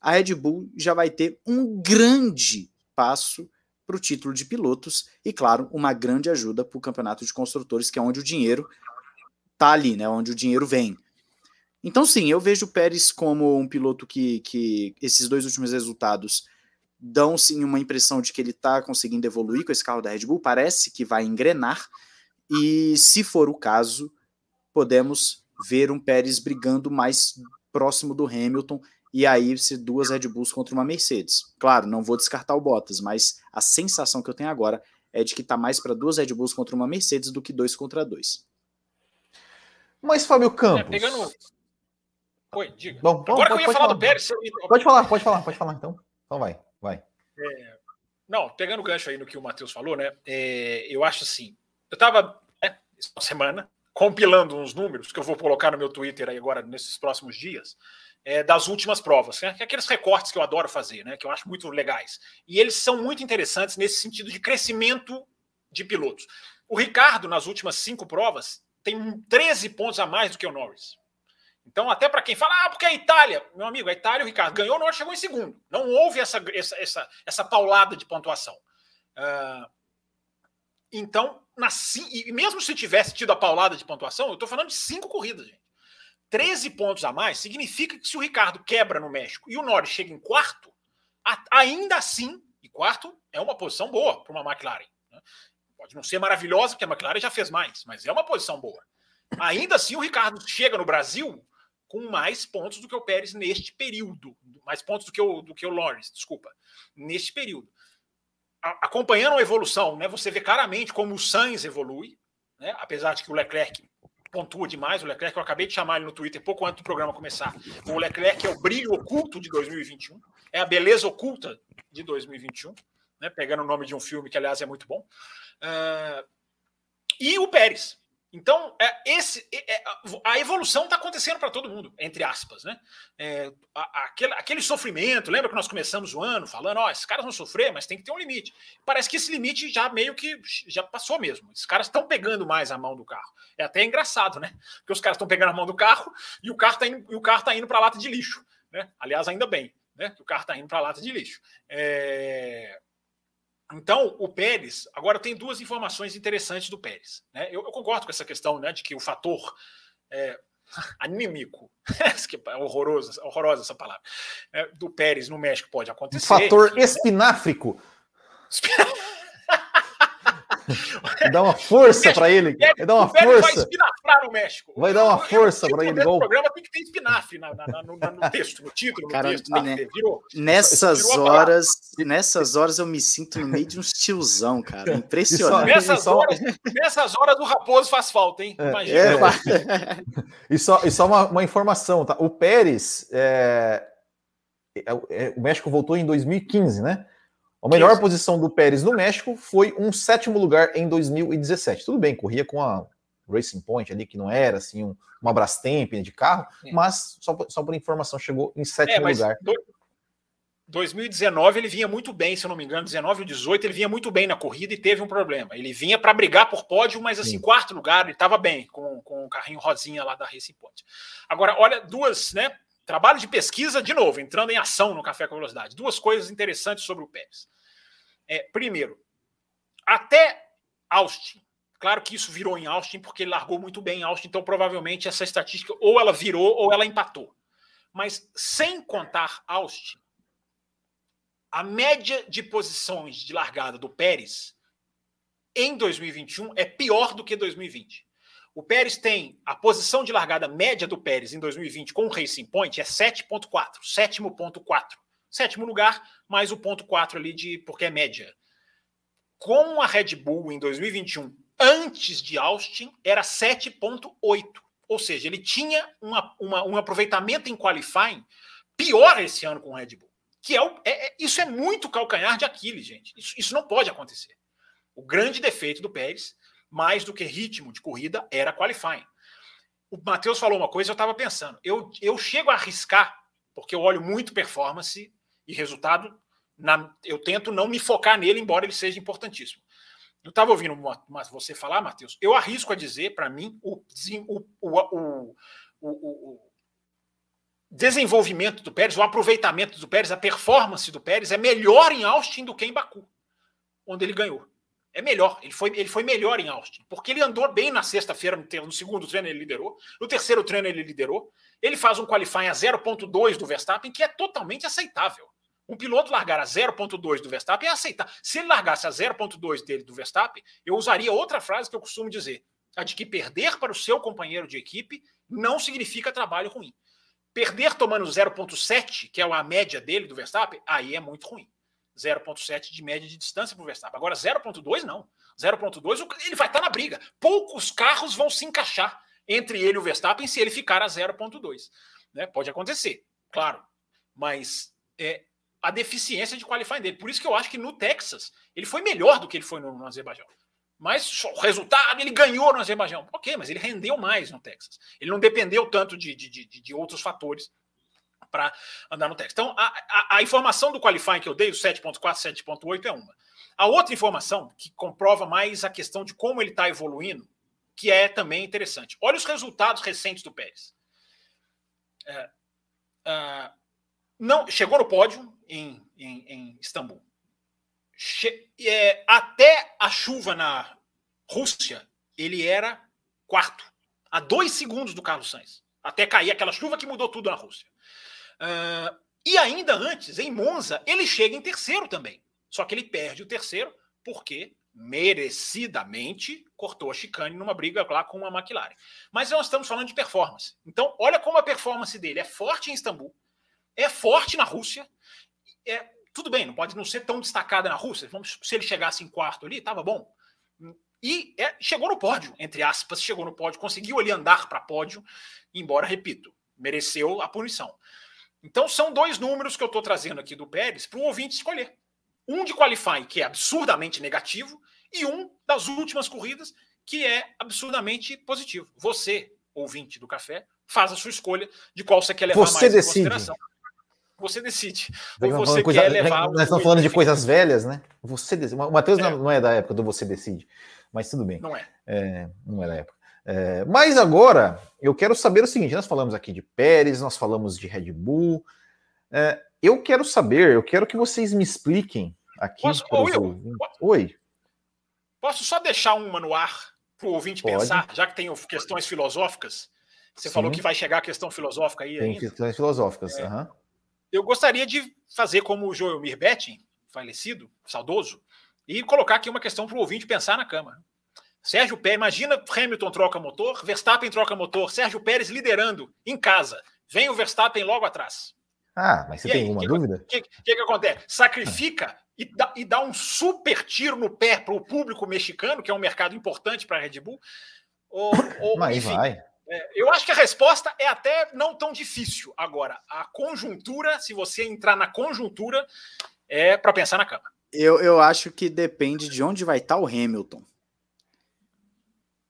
a Red Bull já vai ter um grande passo para o título de pilotos e, claro, uma grande ajuda para o campeonato de construtores, que é onde o dinheiro está ali, né? Onde o dinheiro vem. Então, sim, eu vejo o Pérez como um piloto que, que esses dois últimos resultados dão sim uma impressão de que ele está conseguindo evoluir com esse carro da Red Bull, parece que vai engrenar, e se for o caso, podemos ver um Pérez brigando mais próximo do Hamilton e aí ser duas Red Bulls contra uma Mercedes. Claro, não vou descartar o Bottas, mas a sensação que eu tenho agora é de que está mais para duas Red Bulls contra uma Mercedes do que dois contra dois. Mas Fábio Campos. É, pegando... Oi, diga. Bom, Agora pode, que eu ia falar, falar, do Pérez. Pode falar, pode falar, pode falar então. Então vai, vai. É, não, pegando o gancho aí no que o Matheus falou, né? É, eu acho assim. Eu estava né, essa semana compilando uns números que eu vou colocar no meu Twitter aí agora nesses próximos dias. É, das últimas provas, né? aqueles recortes que eu adoro fazer, né? que eu acho muito legais. E eles são muito interessantes nesse sentido de crescimento de pilotos. O Ricardo, nas últimas cinco provas, tem 13 pontos a mais do que o Norris. Então, até para quem fala, ah, porque a Itália, meu amigo, a Itália, o Ricardo ganhou, o Norte chegou em segundo. Não houve essa, essa, essa, essa paulada de pontuação. Uh, então, na, e mesmo se tivesse tido a paulada de pontuação, eu estou falando de cinco corridas, gente. 13 pontos a mais significa que se o Ricardo quebra no México e o Norris chega em quarto, ainda assim, e quarto é uma posição boa para uma McLaren. Né? Pode não ser maravilhosa, porque a McLaren já fez mais, mas é uma posição boa. Ainda assim, o Ricardo chega no Brasil com mais pontos do que o Pérez neste período. Mais pontos do que o, do que o Lawrence, desculpa. Neste período. Acompanhando a evolução, né, você vê claramente como o Sainz evolui, né, apesar de que o Leclerc pontua demais. O Leclerc, eu acabei de chamar ele no Twitter pouco antes do programa começar. O Leclerc é o brilho oculto de 2021, é a beleza oculta de 2021, né, pegando o nome de um filme que, aliás, é muito bom. Uh, e o Pérez. Então, é, esse, é, a evolução está acontecendo para todo mundo, entre aspas. Né? É, a, aquele, aquele, sofrimento, lembra que nós começamos o ano falando, ó, esses caras vão sofrer, mas tem que ter um limite. Parece que esse limite já meio que já passou mesmo. Esses caras estão pegando mais a mão do carro. É até engraçado, né? Porque os caras estão pegando a mão do carro e o carro está indo, tá para a lata de lixo. Né? Aliás, ainda bem né? que o carro está indo para a lata de lixo. É... Então, o Pérez, agora tem duas informações interessantes do Pérez. Né? Eu, eu, concordo com essa questão né, de que o fator é, anímico, é horroroso, horrorosa essa palavra, é, do Pérez no México pode acontecer. Fator espináfrico. dar uma força para ele. Vai dar uma força. Vai espinafrar no México. Vai dar uma força para ele. O programa tem que ter espinafre na, na, na, no, no, texto, no título, no Cara, texto. Né? Virou, nessas virou horas, nessas horas eu me sinto no meio de uns tiozão, cara. Impressionante. nessas, horas, nessas horas o Raposo faz falta, hein? É, Imagina. É, e só, e só uma, uma, informação, tá? O Pérez, é, é, é o México voltou em 2015, né? A melhor Isso. posição do Pérez no México foi um sétimo lugar em 2017. Tudo bem, corria com a Racing Point ali, que não era assim um, uma Brastemp de carro, é. mas só, só por informação chegou em sétimo é, lugar. Do, 2019 ele vinha muito bem, se eu não me engano, 19 ou 18 ele vinha muito bem na corrida e teve um problema. Ele vinha para brigar por pódio, mas assim, Sim. quarto lugar, ele estava bem com, com o carrinho rosinha lá da Racing Point. Agora, olha, duas, né? Trabalho de pesquisa, de novo, entrando em ação no Café com Velocidade. Duas coisas interessantes sobre o Pérez. É, primeiro, até Austin, claro que isso virou em Austin porque ele largou muito bem em Austin, então provavelmente essa estatística ou ela virou ou ela empatou. Mas sem contar Austin, a média de posições de largada do Pérez em 2021 é pior do que 2020. O Pérez tem a posição de largada média do Pérez em 2020 com o Racing Point é 7.4, sétimo ponto 4. Sétimo lugar, mais o ponto 4 ali de porque é média. Com a Red Bull em 2021, antes de Austin, era 7.8. Ou seja, ele tinha uma, uma, um aproveitamento em qualifying pior esse ano com o Red Bull. Que é, o, é, é isso é muito calcanhar de Aquiles, gente. Isso, isso não pode acontecer. O grande defeito do Pérez mais do que ritmo de corrida, era qualifying. O Matheus falou uma coisa, eu estava pensando. Eu, eu chego a arriscar, porque eu olho muito performance e resultado, na, eu tento não me focar nele, embora ele seja importantíssimo. Eu estava ouvindo uma, uma, você falar, Matheus, eu arrisco a dizer, para mim, o, o, o, o, desenvolvimento do Pérez, o aproveitamento do Pérez, a performance do Pérez é melhor em Austin do que em Baku, onde ele ganhou. É melhor. Ele foi, ele foi melhor em Austin. Porque ele andou bem na sexta-feira, no segundo treino ele liderou. No terceiro treino ele liderou. Ele faz um qualifying a 0.2 do Verstappen, que é totalmente aceitável. Um piloto largar a 0.2 do Verstappen é aceitável. Se ele largasse a 0.2 dele do Verstappen, eu usaria outra frase que eu costumo dizer. A de que perder para o seu companheiro de equipe não significa trabalho ruim. Perder tomando 0.7, que é a média dele do Verstappen, aí é muito ruim. 0,7 de média de distância para o Verstappen. Agora, 0,2 não. 0,2 ele vai estar tá na briga. Poucos carros vão se encaixar entre ele e o Verstappen se ele ficar a 0,2. Né? Pode acontecer, claro. Mas é a deficiência de qualifying dele. Por isso que eu acho que no Texas ele foi melhor do que ele foi no, no Azerbaijão. Mas o resultado, ele ganhou no Azerbaijão. Ok, mas ele rendeu mais no Texas. Ele não dependeu tanto de, de, de, de outros fatores para andar no texto. Então, a, a, a, informação do qualifying que eu dei, o 7.4, 7.8, é uma. A outra informação, que comprova mais a questão de como ele está evoluindo, que é também interessante. Olha os resultados recentes do Pérez. É, é, não, chegou no pódio em, em, em Istambul. Che, é, até a chuva na Rússia, ele era quarto, a dois segundos do Carlos Sainz. Até cair aquela chuva que mudou tudo na Rússia. Uh, e ainda antes, em Monza, ele chega em terceiro também. Só que ele perde o terceiro porque merecidamente cortou a chicane numa briga lá com a McLaren. Mas nós estamos falando de performance. Então, olha como a performance dele é forte em Istambul, é forte na Rússia. É, tudo bem, não pode não ser tão destacada na Rússia. Vamos, se ele chegasse em quarto ali, estava bom. E é, chegou no pódio, entre aspas, chegou no pódio, conseguiu ali andar para pódio, embora, repito, mereceu a punição. Então são dois números que eu estou trazendo aqui do Pérez para o ouvinte escolher. Um de qualifying, que é absurdamente negativo, e um das últimas corridas, que é absurdamente positivo. Você, ouvinte do café, faz a sua escolha de qual você quer levar você mais decide. em consideração. Você decide. Ou você coisa, quer levar. Nós estamos falando de coisas velhas, né? Você decide. O Matheus é. não é da época do Você Decide, mas tudo bem. Não é. é não é da época. É, mas agora eu quero saber o seguinte: nós falamos aqui de Pérez, nós falamos de Red Bull. É, eu quero saber, eu quero que vocês me expliquem aqui. Posso, Will, Oi. Posso só deixar uma no ar para o ouvinte Pode. pensar, já que tem questões filosóficas? Você Sim. falou que vai chegar a questão filosófica aí. Tem ainda. questões filosóficas. É. Uhum. Eu gostaria de fazer como o Joelmir Betting, falecido, saudoso, e colocar aqui uma questão para o ouvinte pensar na cama. Sérgio Pérez, imagina Hamilton troca motor, Verstappen troca motor, Sérgio Pérez liderando em casa. Vem o Verstappen logo atrás. Ah, mas você e tem aí, alguma que, dúvida? O que, que, que, acontece? Sacrifica e, dá, e dá um super tiro no pé para o público mexicano, que é um mercado importante para a Red Bull. Ou, ou, mas enfim, vai. É, eu acho que a resposta é até não tão difícil. Agora, a conjuntura, se você entrar na conjuntura, é para pensar na cama. Eu, eu acho que depende de onde vai estar tá o Hamilton.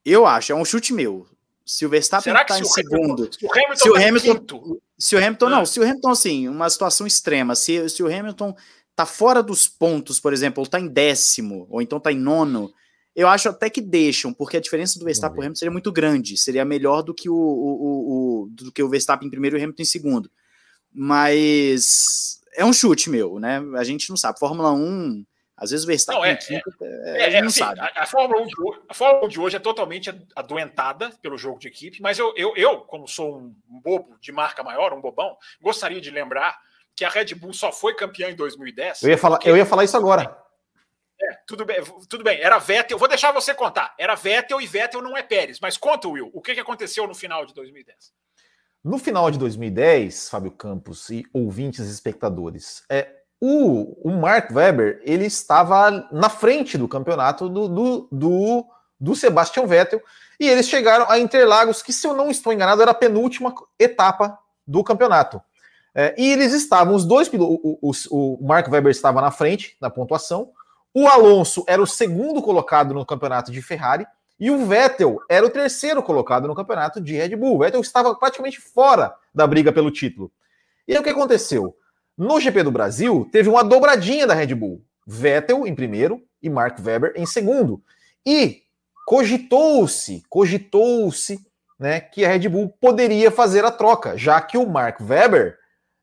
Eu acho, é um chute meu. Se o Verstappen está em segundo, se o Hamilton, se o tá Hamilton, se o Hamilton não, ah. se o Hamilton assim, uma situação extrema, se, se o Hamilton tá fora dos pontos, por exemplo, ou tá em décimo, ou então tá em nono, eu acho até que deixam, porque a diferença do Verstappen para o Hamilton seria muito grande, seria melhor do que o, o, o, do que o Verstappen em primeiro e o Hamilton em segundo. Mas é um chute meu, né? A gente não sabe. Fórmula 1, às vezes o Verstappen não, é, quinto, é, é, é, não assim, sabe. A, a, Fórmula 1 de hoje, a Fórmula 1 de hoje é totalmente adoentada pelo jogo de equipe, mas eu, eu, eu como sou um bobo de marca maior, um bobão, gostaria de lembrar que a Red Bull só foi campeã em 2010. Eu ia falar, eu ia falar isso agora. É, tudo bem, tudo bem. Era Vettel. Vou deixar você contar. Era Vettel e Vettel não é Pérez. Mas conta, Will, o que, que aconteceu no final de 2010? No final de 2010, Fábio Campos e ouvintes e espectadores, é, o, o Mark Webber ele estava na frente do campeonato do, do, do, do Sebastian Vettel e eles chegaram a Interlagos, que, se eu não estou enganado, era a penúltima etapa do campeonato. É, e eles estavam, os dois pilotos, o, o, o Mark Webber estava na frente na pontuação, o Alonso era o segundo colocado no campeonato de Ferrari e o Vettel era o terceiro colocado no campeonato de Red Bull. O Vettel estava praticamente fora da briga pelo título. E aí o que aconteceu? No GP do Brasil, teve uma dobradinha da Red Bull. Vettel em primeiro e Mark Webber em segundo. E cogitou-se, cogitou-se, né, que a Red Bull poderia fazer a troca, já que o Mark Webber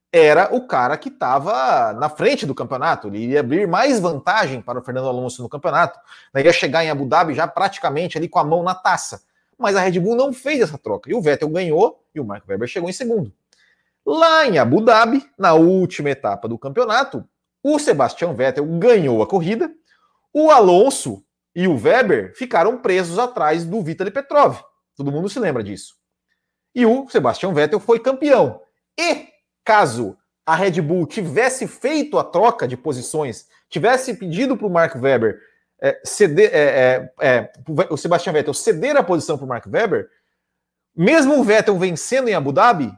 era o cara que estava na frente do campeonato. Ele iria abrir mais vantagem para o Fernando Alonso no campeonato. Ele ia chegar em Abu Dhabi já praticamente ali com a mão na taça. Mas a Red Bull não fez essa troca. E o Vettel ganhou e o Mark Webber chegou em segundo. Lá em Abu Dhabi, na última etapa do campeonato, o Sebastian Vettel ganhou a corrida. O Alonso e o Weber ficaram presos atrás do Vitaly Petrov. Todo mundo se lembra disso. E o Sebastian Vettel foi campeão. E caso a Red Bull tivesse feito a troca de posições, tivesse pedido para o Mark Webber é, ceder, é, é, é o Sebastian Vettel ceder a posição para o Mark Webber, mesmo o Vettel vencendo em Abu Dhabi,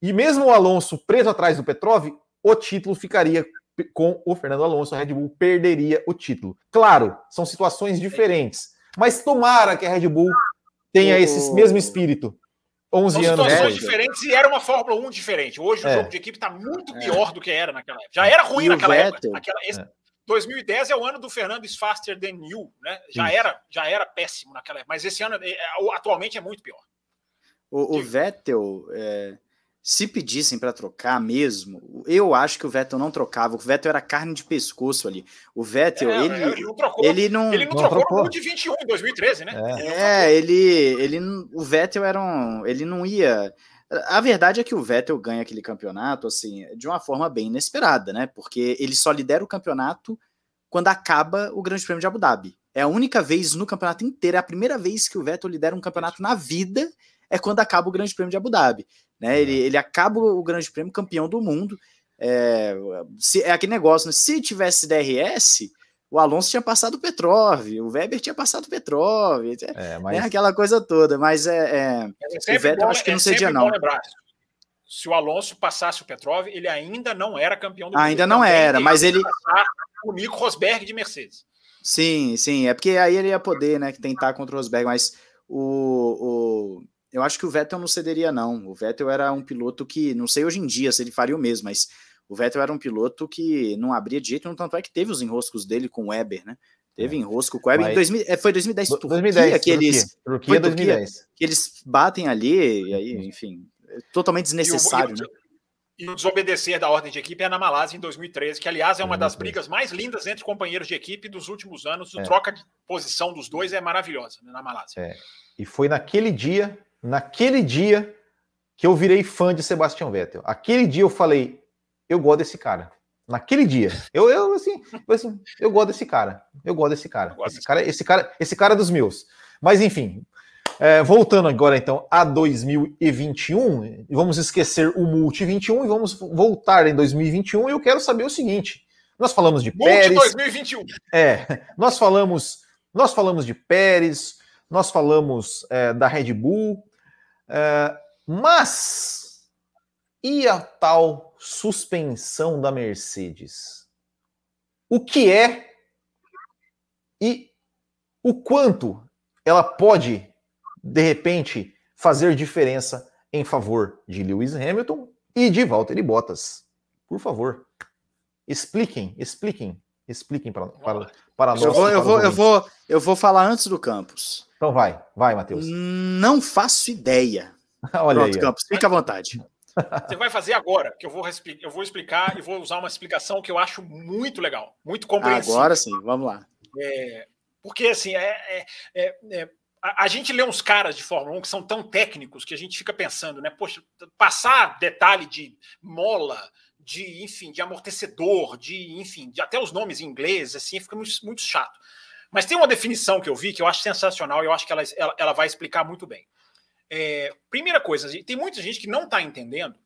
e mesmo o Alonso preso atrás do Petrov, o título ficaria com o Fernando Alonso, a Red Bull perderia o título. Claro, são situações diferentes, mas tomara que a Red Bull tenha esse mesmo espírito 11 São anos situações diferentes e era uma Fórmula 1 diferente. Hoje é. o jogo de equipe está muito é. pior é. do que era naquela época. Já era ruim e naquela época. Aquela, esse, é. 2010 é o ano do Fernando Faster Than You, né? Já era, já era péssimo naquela época, mas esse ano é, atualmente é muito pior. O, o Vettel, é, se pedissem para trocar mesmo, eu acho que o Vettel não trocava. O Vettel era carne de pescoço ali. O Vettel, é, ele, ele não trocou. Ele não, ele não, não trocou, trocou no de 21 em 2013, né? É, ele, ele, o Vettel era um, ele não ia. A verdade é que o Vettel ganha aquele campeonato assim de uma forma bem inesperada, né? Porque ele só lidera o campeonato quando acaba o Grande Prêmio de Abu Dhabi. É a única vez no campeonato inteiro, é a primeira vez que o Vettel lidera um campeonato na vida é quando acaba o Grande Prêmio de Abu Dhabi. Né? Ele, ele acaba o Grande Prêmio campeão do mundo. É, se, é aquele negócio, né? se tivesse DRS, o Alonso tinha passado o Petrov, o Weber tinha passado o Petrov, é, é mas... aquela coisa toda, mas é, é, é o Vettel acho que não cedia não. Se o Alonso passasse o Petrov, ele ainda não era campeão do mundo. Ainda não era, mas ele... O Nico Rosberg de Mercedes. Sim, sim. É porque aí ele ia poder, né, tentar contra o Rosberg, mas o, o, eu acho que o Vettel não cederia, não. O Vettel era um piloto que, não sei hoje em dia se ele faria o mesmo, mas o Vettel era um piloto que não abria de jeito nenhum, tanto é que teve os enroscos dele com o Weber, né? Teve é. enrosco com o Weber. Em 2000, é, foi 2010, 2010 que eles. Turquia, 2010. que eles batem ali, e aí, enfim, é totalmente desnecessário, e o, né? E o desobedecer da ordem de equipe é na Malásia em 2013, que aliás é uma das brigas mais lindas entre companheiros de equipe dos últimos anos. A é. troca de posição dos dois é maravilhosa né, na Malásia. É. E foi naquele dia, naquele dia, que eu virei fã de Sebastian Vettel. Aquele dia eu falei, eu gosto desse cara. Naquele dia. Eu, eu assim, eu, assim, eu gosto desse cara. Eu gosto desse cara. Esse cara, esse cara, esse cara é dos meus. Mas enfim, é, voltando agora então a 2021, vamos esquecer o Multi 21 e vamos voltar em 2021. E eu quero saber o seguinte: nós falamos de Multi Pérez. 2021. É, nós falamos, nós falamos de Pérez, nós falamos é, da Red Bull, é, mas e a tal suspensão da Mercedes. O que é e o quanto ela pode, de repente, fazer diferença em favor de Lewis Hamilton e de Valtteri Bottas. Por favor, expliquem, expliquem, expliquem para, para, para nós. Eu vou, eu, vou, eu, vou, eu vou falar antes do Campus. Então vai, vai, Matheus. Não faço ideia. Olha Pronto, aí. Campos, fique à vontade. Você vai fazer agora, que eu vou, eu vou explicar e vou usar uma explicação que eu acho muito legal, muito compreensível. Agora sim, vamos lá. É, porque, assim, é, é, é, é a, a, gente lê uns caras de Fórmula 1 que são tão técnicos que a gente fica pensando, né? Poxa, passar detalhe de mola, de, enfim, de amortecedor, de, enfim, de até os nomes em inglês, assim, fica muito, muito chato. Mas tem uma definição que eu vi que eu acho sensacional e eu acho que ela, ela, ela vai explicar muito bem. É, primeira coisa, tem muita gente que não está entendendo,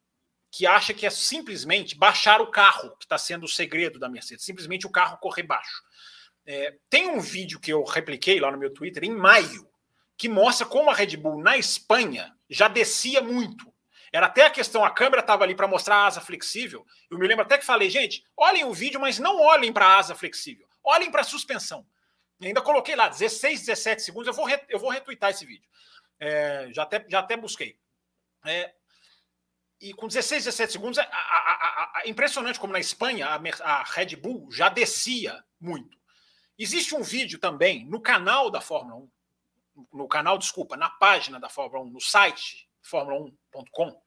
que acha que é simplesmente baixar o carro que está sendo o segredo da Mercedes, simplesmente o carro correr baixo. É, tem um vídeo que eu repliquei lá no meu Twitter em maio, que mostra como a Red Bull na Espanha já descia muito. Era até a questão, a câmera estava ali para mostrar a asa flexível. Eu me lembro até que falei, gente, olhem o vídeo, mas não olhem para a asa flexível, olhem para a suspensão. Ainda coloquei lá 16, 17 segundos. Eu vou, eu vou retweetar esse vídeo. É, já, até, já até busquei. É, e com 16, 17 segundos, é, a, a, a, impressionante como na Espanha a, Red Bull já descia muito. Existe um vídeo também no canal da Fórmula 1, no canal, desculpa, na página da Fórmula 1, no site fórmula1.com,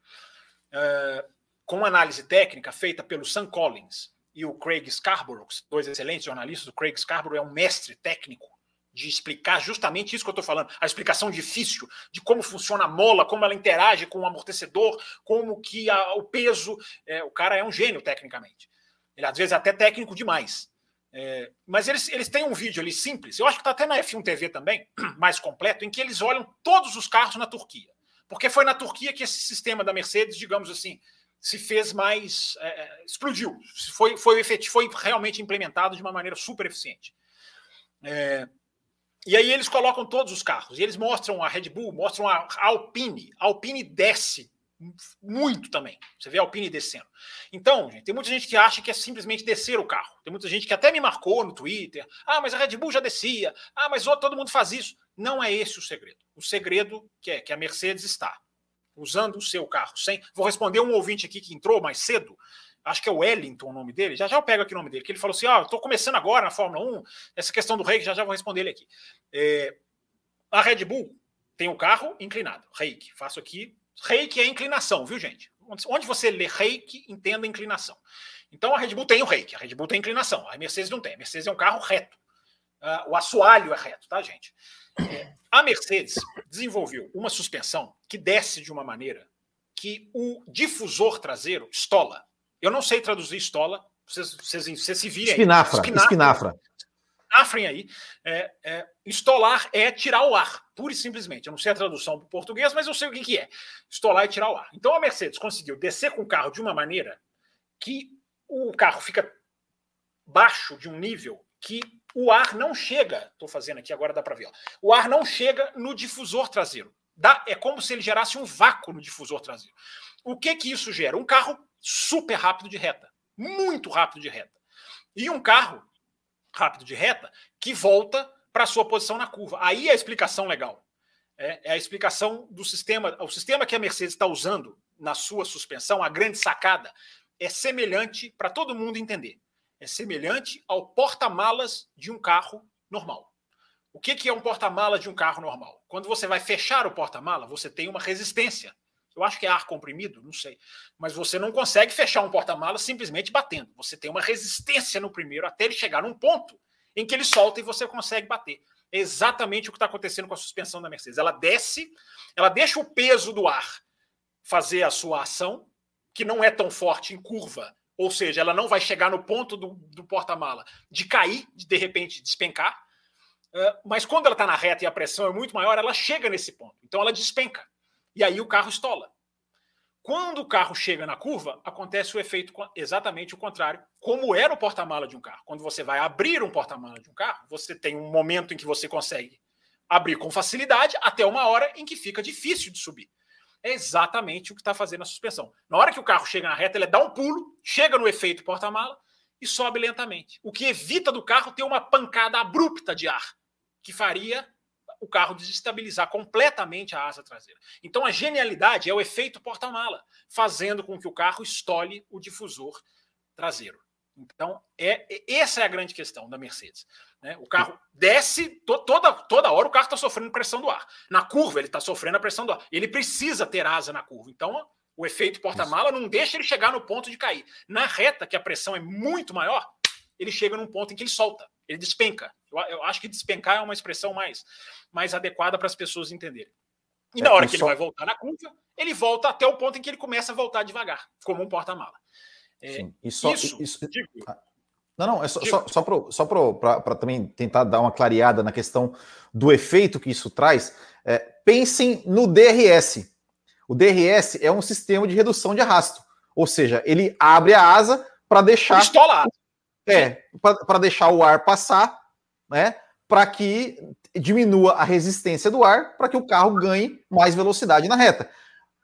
é, com análise técnica feita pelo Sam Collins e o Craig Scarborough, dois excelentes jornalistas. O Craig Scarborough é um mestre técnico de explicar justamente isso que eu estou falando, a explicação difícil de como funciona a mola, como ela interage com o amortecedor, como que a, o peso. É, o cara é um gênio tecnicamente. Ele às vezes é até técnico demais. É, mas eles, eles têm um vídeo ali simples, eu acho que está até na F1 TV também, mais completo, em que eles olham todos os carros na Turquia. Porque foi na Turquia que esse sistema da Mercedes, digamos assim, se fez mais. É, é explodiu. Foi, foi, efetivo, foi realmente implementado de uma maneira super eficiente. É, e aí eles colocam todos os carros. E eles mostram a Red Bull, mostram a Alpine. A Alpine desce muito também. Você vê a Alpine descendo. Então, gente, tem muita gente que acha que é simplesmente descer o carro. Tem muita gente que até me marcou no Twitter. Ah, mas a Red Bull já descia. Ah, mas todo mundo faz isso. Não é esse o segredo. O segredo que é que a Mercedes está usando o seu carro sem. Vou responder um ouvinte aqui que entrou mais cedo acho que é o Wellington o nome dele, já já eu pego aqui o nome dele, que ele falou assim: ah, eu estou começando agora na Fórmula 1, essa questão do reiki, já já vou responder ele aqui. É, a Red Bull tem o carro inclinado, reiki. Faço aqui. Reiki é inclinação, viu, gente? Onde você lê reiki, entenda inclinação. Então a Red Bull tem o reiki, a Red Bull tem inclinação, a Mercedes não tem. A Mercedes é um carro reto. Uh, o assoalho é reto, tá, gente? É, a Mercedes desenvolveu uma suspensão que desce de uma maneira que o difusor traseiro estola. Eu não sei traduzir estola, vocês, vocês, vocês se virem espinafra, aí. Espinafra. Espinafrem aí. É, é, estolar é tirar o ar, pura e simplesmente. Eu não sei a tradução para o português, mas eu sei o que, que é. Estolar é tirar o ar. Então a Mercedes conseguiu descer com o carro de uma maneira que o carro fica baixo de um nível que o ar não chega. Estou fazendo aqui, agora dá para ver. Ó, o ar não chega no difusor traseiro. Dá, é como se ele gerasse um vácuo no difusor traseiro. O que que isso gera? Um carro super rápido de reta, muito rápido de reta. E um carro rápido de reta que volta para sua posição na curva. Aí é a explicação legal. É, é a explicação do sistema. O sistema que a Mercedes está usando na sua suspensão, a grande sacada, é semelhante para todo mundo entender. É semelhante ao porta-malas de um carro normal. O que, que é um porta-mala de um carro normal? Quando você vai fechar o porta-mala, você tem uma resistência. Eu acho que é ar comprimido, não sei. Mas você não consegue fechar um porta-mala simplesmente batendo. Você tem uma resistência no primeiro até ele chegar num ponto em que ele solta e você consegue bater. É exatamente o que está acontecendo com a suspensão da Mercedes. Ela desce, ela deixa o peso do ar fazer a sua ação, que não é tão forte em curva, ou seja, ela não vai chegar no ponto do, do porta-mala de cair, de, de repente despencar, mas quando ela está na reta e a pressão é muito maior, ela chega nesse ponto. Então ela despenca. E aí o carro estola. Quando o carro chega na curva, acontece o efeito exatamente o contrário, como é no porta-mala de um carro. Quando você vai abrir um porta-mala de um carro, você tem um momento em que você consegue abrir com facilidade, até uma hora em que fica difícil de subir. É exatamente o que está fazendo a suspensão. Na hora que o carro chega na reta, ele dá um pulo, chega no efeito porta-mala e sobe lentamente. O que evita do carro ter uma pancada abrupta de ar que faria o carro desestabilizar completamente a asa traseira. Então a genialidade é o efeito porta-mala, fazendo com que o carro estole o difusor traseiro. Então, é, essa é a grande questão da Mercedes. Né? O carro desce, to, toda, toda hora o carro está sofrendo pressão do ar. Na curva, ele está sofrendo a pressão do ar. Ele precisa ter asa na curva. Então, o efeito porta-mala não deixa ele chegar no ponto de cair. Na reta, que a pressão é muito maior, ele chega num ponto em que ele solta, ele despenca. Eu, eu acho que despencar é uma expressão mais, mais adequada para as pessoas entenderem. E na é, hora que ele vai voltar na curva, ele volta até o ponto em que ele começa a voltar devagar, como um porta-mala. É, e só, isso, isso... Ah, não, não, é só, só, só para também tentar dar uma clareada na questão do efeito que isso traz. É, pensem no DRS. O DRS é um sistema de redução de arrasto. Ou seja, ele abre a asa para deixar. Pistola. É, para deixar o ar passar, né? Para que diminua a resistência do ar, para que o carro ganhe mais velocidade na reta.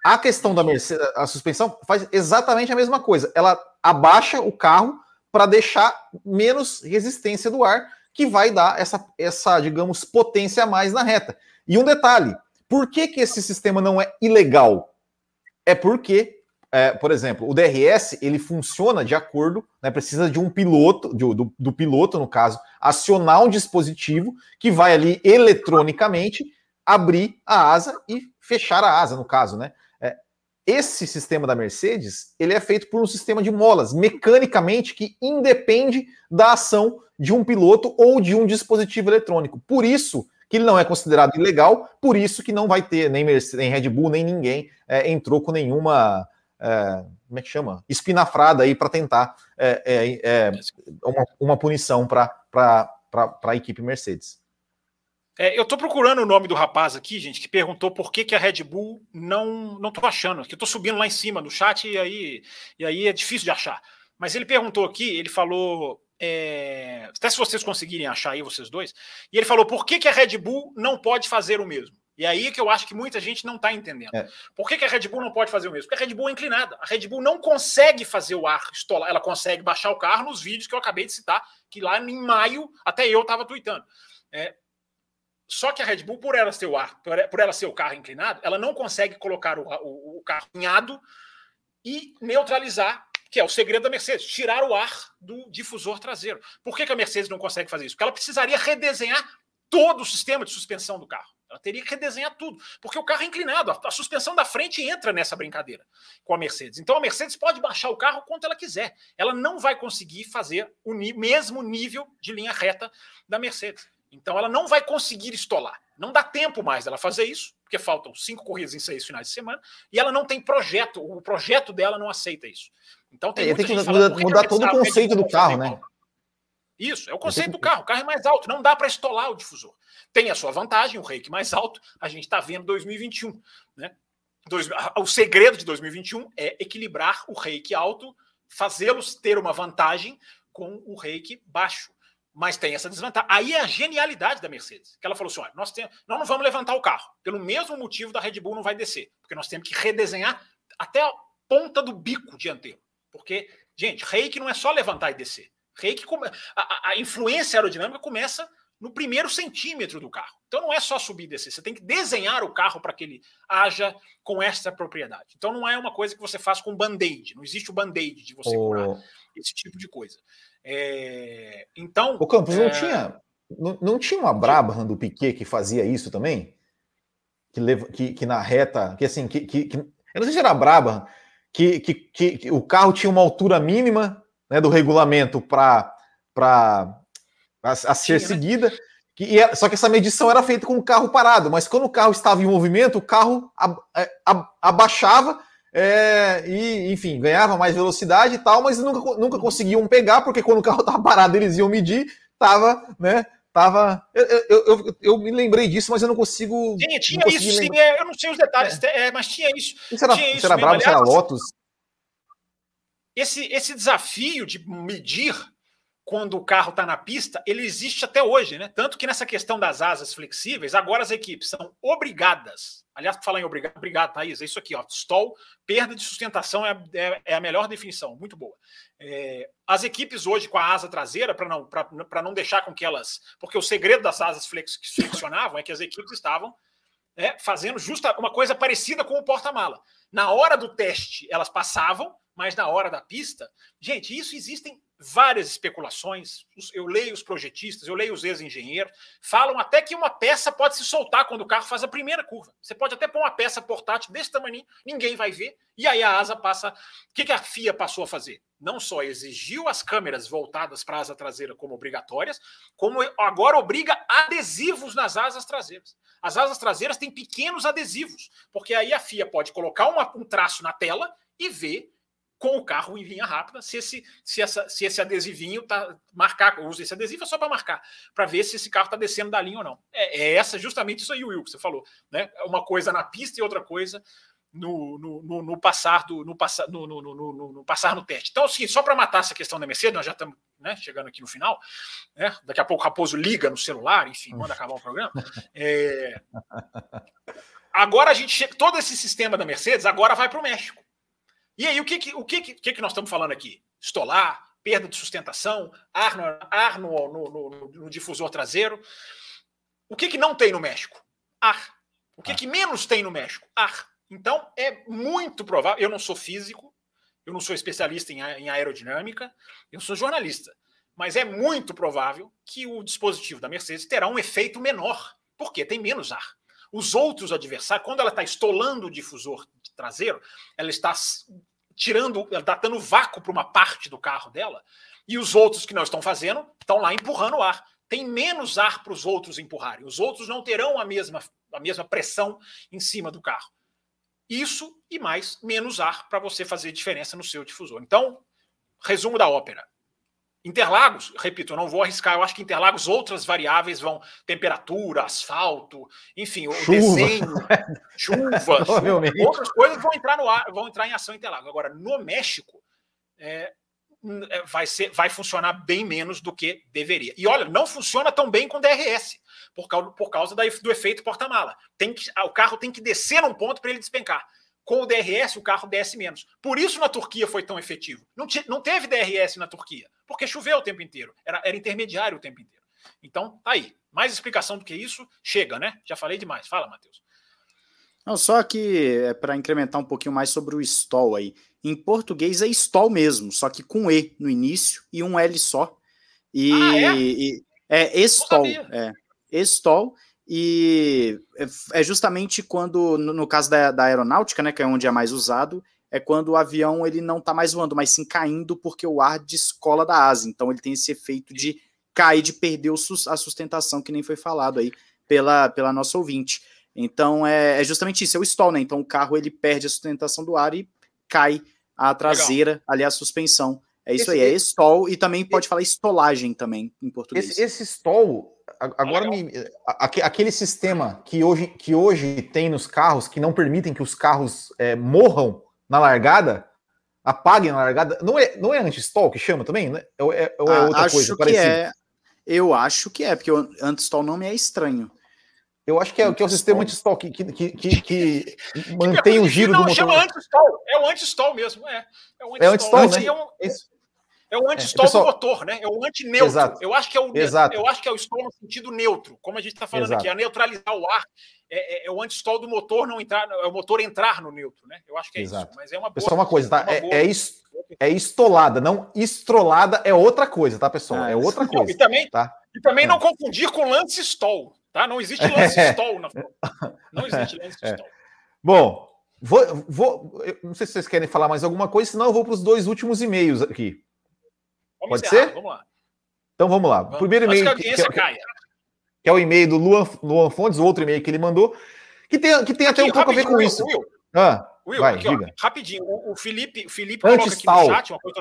A questão da Mercedes, a suspensão faz exatamente a mesma coisa. Ela abaixa o carro para deixar menos resistência do ar, que vai dar essa, essa, digamos, potência a mais na reta. E um detalhe: por que, que esse sistema não é ilegal? É porque é, por exemplo, o DRS ele funciona de acordo, né, precisa de um piloto, de, do, do, piloto, no caso, acionar um dispositivo que vai ali eletronicamente abrir a asa e fechar a asa, no caso, né? Esse sistema da Mercedes ele é feito por um sistema de molas, mecanicamente, que independe da ação de um piloto ou de um dispositivo eletrônico. Por isso que ele não é considerado ilegal, por isso que não vai ter nem, Mercedes, nem Red Bull, nem ninguém é, entrou com nenhuma é, como é que chama? Espinafrada aí para tentar é, é, é, uma, uma punição para a equipe Mercedes. É, eu estou procurando o nome do rapaz aqui, gente, que perguntou por que, que a Red Bull não não tô achando. Que eu estou subindo lá em cima no chat e aí, e aí é difícil de achar. Mas ele perguntou aqui, ele falou. É, até se vocês conseguirem achar aí, vocês dois, e ele falou por que, que a Red Bull não pode fazer o mesmo. E aí que eu acho que muita gente não está entendendo. É. Por que, que, a Red Bull não pode fazer o mesmo? Porque a Red Bull é inclinada. A Red Bull não consegue fazer o ar estolar. Ela consegue baixar o carro nos vídeos que eu acabei de citar, que lá em maio até eu estava tweetando. É, só que a Red Bull, por ela ser o ar, por ela ser o carro inclinado, ela não consegue colocar o, o, o carro alinhado e neutralizar, que é o segredo da Mercedes, tirar o ar do difusor traseiro. Por que, que a Mercedes não consegue fazer isso? Porque ela precisaria redesenhar todo o sistema de suspensão do carro. Ela teria que redesenhar tudo, porque o carro é inclinado, a, suspensão da frente entra nessa brincadeira com a Mercedes. Então a Mercedes pode baixar o carro quanto ela quiser. Ela não vai conseguir fazer o mesmo nível de linha reta da Mercedes. Então ela não vai conseguir estolar. Não dá tempo mais dela fazer isso, porque faltam cinco corridas em seis finais de semana, e ela não tem projeto, o projeto dela não aceita isso. Então tem, é, tem que mudar, mudar todo o conceito do carro, né? Isso, é o conceito do carro. O carro é mais alto, não dá para estolar o difusor. Tem a sua vantagem, o rake mais alto, a gente está vendo 2021. Né? Dois, o segredo de 2021 é equilibrar o rake alto, fazê-los ter uma vantagem com o rake baixo. Mas tem essa desvantagem. Aí é a genialidade da Mercedes. Que ela falou assim: olha, nós, tem, nós não vamos levantar o carro. Pelo mesmo motivo da Red Bull não vai descer. Porque nós temos que redesenhar até a ponta do bico dianteiro. Porque, gente, reiki não é só levantar e descer. Reiki, a, a influência aerodinâmica começa no primeiro centímetro do carro. Então não é só subir e descer, você tem que desenhar o carro para que ele haja com essa propriedade. Então não é uma coisa que você faz com band-aid, não existe o band-aid de você oh. curar esse tipo de coisa. É... Então. O Campos é... não tinha. Não, não, tinha uma Brabham do Piquet que fazia isso também? Que, leva, que, que na reta. Que assim, que, que, que eu não sei se era a Brabham, que, que, que, que o carro tinha uma altura mínima né, do regulamento para a, a, ser né? seguida. Né? Que, é, só que essa medição era feita com o carro parado, mas quando o carro estava em movimento, o carro é, abaixava é, e, enfim, ganhava mais velocidade e tal, mas nunca, nunca conseguiam pegar, porque quando o carro estava parado, eles iam medir, estava, né? Tava. Eu, eu, eu, eu, me lembrei disso, mas eu não consigo. Tinha, tinha isso, sim, é, eu não sei os detalhes, é. é mas tinha isso. Isso era, tinha isso era Bravo, isso era Lotus? Esse, esse desafio de medir quando o carro está na pista, ele existe até hoje, né? Tanto que nessa questão das asas flexíveis, agora as equipes são obrigadas. Aliás, falar em obrigado, obrigado, Thaís, é isso aqui, ó. Stall, perda de sustentação é, é, é a melhor definição, muito boa. É, as equipes hoje com a asa traseira, para não, não deixar com que elas. Porque o segredo das asas flex, que flexionavam é que as equipes estavam é, fazendo justa uma coisa parecida com o porta-mala. Na hora do teste, elas passavam, mas na hora da pista, gente, isso existem várias especulações. Eu leio os projetistas, eu leio os ex-engenheiros, falam até que uma peça pode se soltar quando o carro faz a primeira curva. Você pode até pôr uma peça portátil desse tamanho, ninguém vai ver, e aí a asa passa. O que, a FIA passou a fazer? Não só exigiu as câmeras voltadas para a asa traseira como obrigatórias, como agora obriga adesivos nas asas traseiras. As asas traseiras têm pequenos adesivos, porque aí a FIA pode colocar um traço na tela e ver com o carro em linha rápida, se esse, se essa, se esse adesivinho tá marcar, usa esse adesivo é só para marcar, para ver se esse carro está descendo da linha ou não. É, é, essa justamente isso aí, Will, que você falou, né? Uma coisa na pista e outra coisa no, no, no, no passar do no, passar, no, no, no, no, passar no teste. Então, assim, só para matar essa questão da Mercedes, nós já estamos né, chegando aqui no final, né? Daqui a pouco o Raposo liga no celular, enfim, manda acabar o programa. É... Agora a gente chega, todo esse sistema da Mercedes agora vai para o México. E aí, o que, que, o que, que, que nós estamos falando aqui? Estolar, perda de sustentação, ar no, ar no, no, no, no difusor traseiro. O que, que não tem no México? Ar. O que, que menos tem no México? Ar. Então, é muito provável. Eu não sou físico, eu não sou especialista em, em aerodinâmica, eu sou jornalista. Mas é muito provável que o dispositivo da Mercedes terá um efeito menor, porque tem menos ar. Os outros adversários, quando ela está estolando o difusor traseiro, ela está tirando, está dando vácuo para uma parte do carro dela, e os outros que não estão fazendo estão lá empurrando o ar. Tem menos ar para os outros empurrarem. Os outros não terão a mesma, a mesma pressão em cima do carro. Isso e mais, menos ar para você fazer diferença no seu difusor. Então, resumo da ópera. Interlagos, repito, eu não vou arriscar. Eu acho que Interlagos, outras variáveis vão temperatura, asfalto, enfim, o chuva. desenho, chuva, chuva outras coisas vão entrar no ar, vão entrar em ação Interlagos. Agora, no México, é, é vai, ser, vai funcionar bem menos do que deveria. E olha, não funciona tão bem com DRS, por causa, por causa da, do efeito porta-mala. O carro tem que descer num ponto para ele despencar com o DRS o carro desce menos. Por isso na Turquia foi tão efetivo. Não, não teve DRS na Turquia, porque choveu o tempo inteiro. Era, era intermediário o tempo inteiro. Então, tá aí. Mais explicação do que isso, chega, né? Já falei demais. Fala, Matheus. Não, só que é para incrementar um pouquinho mais sobre o stall aí. Em português é stall mesmo, só que com E no início e um L só. E ah, é? E, é stall. É, stall. E é, é justamente quando, no caso da, da aeronáutica, né, que é onde é mais usado, é quando o avião ele não está mais voando, mas sim caindo porque o ar descola da asa. Então ele tem esse efeito de cair, de perder a sustentação, que nem foi falado aí pela, pela nossa ouvinte. Então é, é justamente isso, é o stall, né? Então o carro ele perde a sustentação do ar e cai a traseira, Legal. ali a suspensão. É isso esse, aí, é stall e também pode esse, falar estolagem também em português. Esse, esse stall Agora, me, aquele sistema que hoje, que hoje tem nos carros, que não permitem que os carros é, morram na largada, apaguem na largada, não é, não é anti-stall que chama também? Né? Ou é, ou é ah, outra coisa parecida? É, eu acho que é, porque o anti-stall não me é estranho. Eu acho que é, que é o sistema anti-stall que, que, que, que, mantém o giro não, do motor. Não, chama anti-stall. É o anti-stall mesmo. É, é o anti-stall, é anti né? É um, É o anti-stall é, pessoal... do motor, né? É o anti-neutro. Exato. Eu acho que é o Exato. eu acho que é o stall no sentido neutro, como a gente está falando Exato. aqui, a neutralizar o ar é, é, é o anti-stall do motor não entrar, é o motor entrar no neutro, né? Eu acho que é Exato. isso. Mas é uma boa, pessoal, uma coisa, tá? É, é, ist, é estolada, não estrolada é outra coisa, tá, pessoal? Ah, é outra coisa. Não, e também, tá? e também não confundir com lance stall, tá? Não existe lance stall na Não existe lance stall. Bom, vou, vou, não sei se vocês querem falar mais alguma coisa, senão eu vou para os dois últimos e-mails aqui. Vamos Pode encerrar, ser? Vamos lá. Então vamos lá. Vamos. Primeiro e-mail. Que, que, que, que, é o e-mail do Luan, Luan Fontes, o outro e-mail que ele mandou, que tem, que tem aqui, até um pouco a ver com Will, isso. Will, ah, Will vai, aqui, ó, rapidinho. O, o, Felipe, o Felipe coloca aqui no chat uma coisa.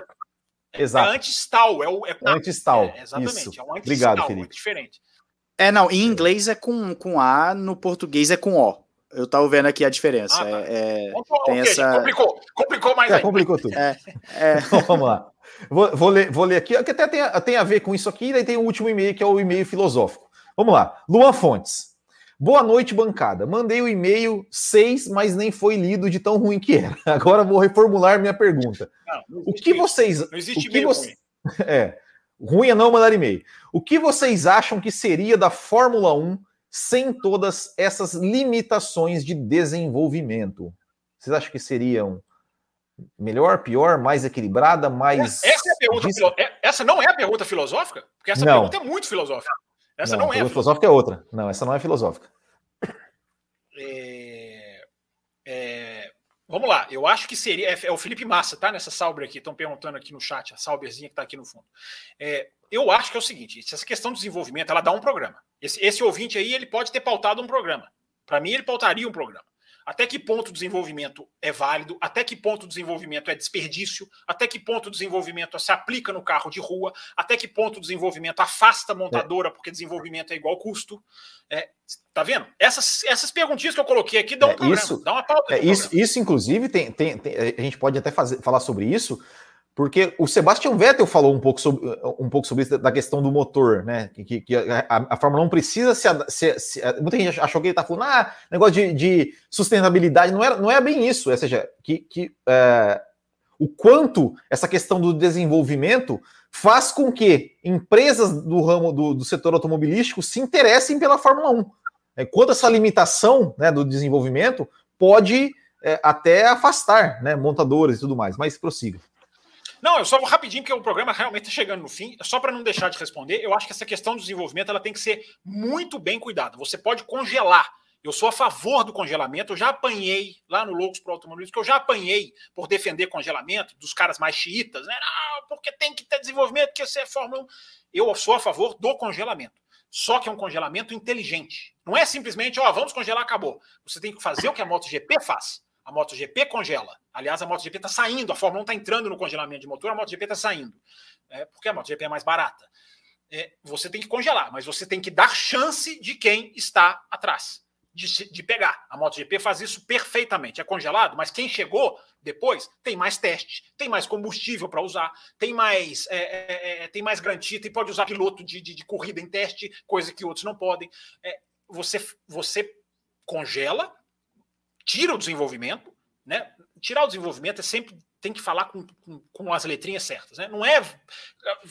É, Exato. É anti-stall, é o. É, anti-stall. É, exatamente, isso. é um Obrigado, Felipe. É diferente. É, não, em inglês é com, com A, no português é com O. Eu tava vendo aqui a diferença. Ah, tá. é, é, tem okay, essa... complicou, complicou mais é, aí. Complicou tudo. É, é. Então, vamos lá. Vou, vou, ler, vou ler aqui, que até tem, tem a ver com isso aqui, e daí tem o último e-mail, que é o e-mail filosófico. Vamos lá. Luan Fontes. Boa noite, bancada. Mandei o e-mail 6, mas nem foi lido de tão ruim que era. Agora vou reformular minha pergunta. Não, não o que vocês. Não existe o que você... ruim. É. Ruim é não mandar e-mail. O que vocês acham que seria da Fórmula 1 sem todas essas limitações de desenvolvimento? Vocês acham que seriam melhor, pior, mais equilibrada, mais. Essa, é pergunta. É, essa não é a pergunta filosófica? Porque essa não. pergunta é muito filosófica. Essa não, não é. A filosófica é outra. Não, essa não é filosófica. É... É... Vamos lá, eu acho que seria. É, é o Felipe Massa, tá? Nessa Sauber aqui, estão perguntando aqui no chat, a Sauberzinha que está aqui no fundo. É, eu acho que é o seguinte: essa questão de desenvolvimento, ela dá um programa. Esse, esse ouvinte aí, ele pode ter pautado um programa. Para mim, ele pautaria um programa. Até que ponto o desenvolvimento é válido? Até que ponto o desenvolvimento é desperdício? Até que ponto o desenvolvimento se aplica no carro de rua? Até que ponto o desenvolvimento afasta a montadora, porque desenvolvimento é igual custo? É, tá vendo? Essas, essas perguntinhas que eu coloquei aqui dão um é, programa, isso, dá uma pauta. É, isso, isso, inclusive, tem, tem, tem, a gente pode até fazer, falar sobre isso, porque o Sebastian Vettel falou um pouco sobre, um pouco sobre isso, da questão do motor, né? Que, que a, a, Fórmula 1 precisa se, se, se, Muita gente achou que ele está falando, ah, negócio de, de, sustentabilidade. Não é, não é bem isso. Ou seja, que, que é, o quanto essa questão do desenvolvimento faz com que empresas do ramo do, do setor automobilístico se interessem pela Fórmula 1. É, quanto essa limitação né, do desenvolvimento pode é, até afastar né, montadores e tudo mais. Mas prossiga. Não, eu só vou rapidinho, porque o programa realmente está chegando no fim. Só para não deixar de responder, eu acho que essa questão do desenvolvimento ela tem que ser muito bem cuidada. Você pode congelar. Eu sou a favor do congelamento. Eu já apanhei lá no Loucos para Automobilismo, que eu já apanhei por defender congelamento dos caras mais xiitas, né? Não, porque tem que ter desenvolvimento, que você é Fórmula 1. Eu sou a favor do congelamento. Só que é um congelamento inteligente. Não é simplesmente, ó, vamos congelar, acabou. Você tem que fazer o que a MotoGP faz. A MotoGP congela. Aliás, a MotoGP está saindo, a Fórmula 1 está entrando no congelamento de motor, a MotoGP está saindo. É, porque a MotoGP é mais barata. É, você tem que congelar, mas você tem que dar chance de quem está atrás de, de pegar. A MotoGP faz isso perfeitamente. É congelado, mas quem chegou depois tem mais teste, tem mais combustível para usar, tem mais é, é, é tem mais garantia, e pode usar piloto de, de, de, corrida em teste, coisa que outros não podem. É, você, você congela tira o desenvolvimento, né? Tirar o desenvolvimento é sempre tem que falar com, com, com, as letrinhas certas, né? Não é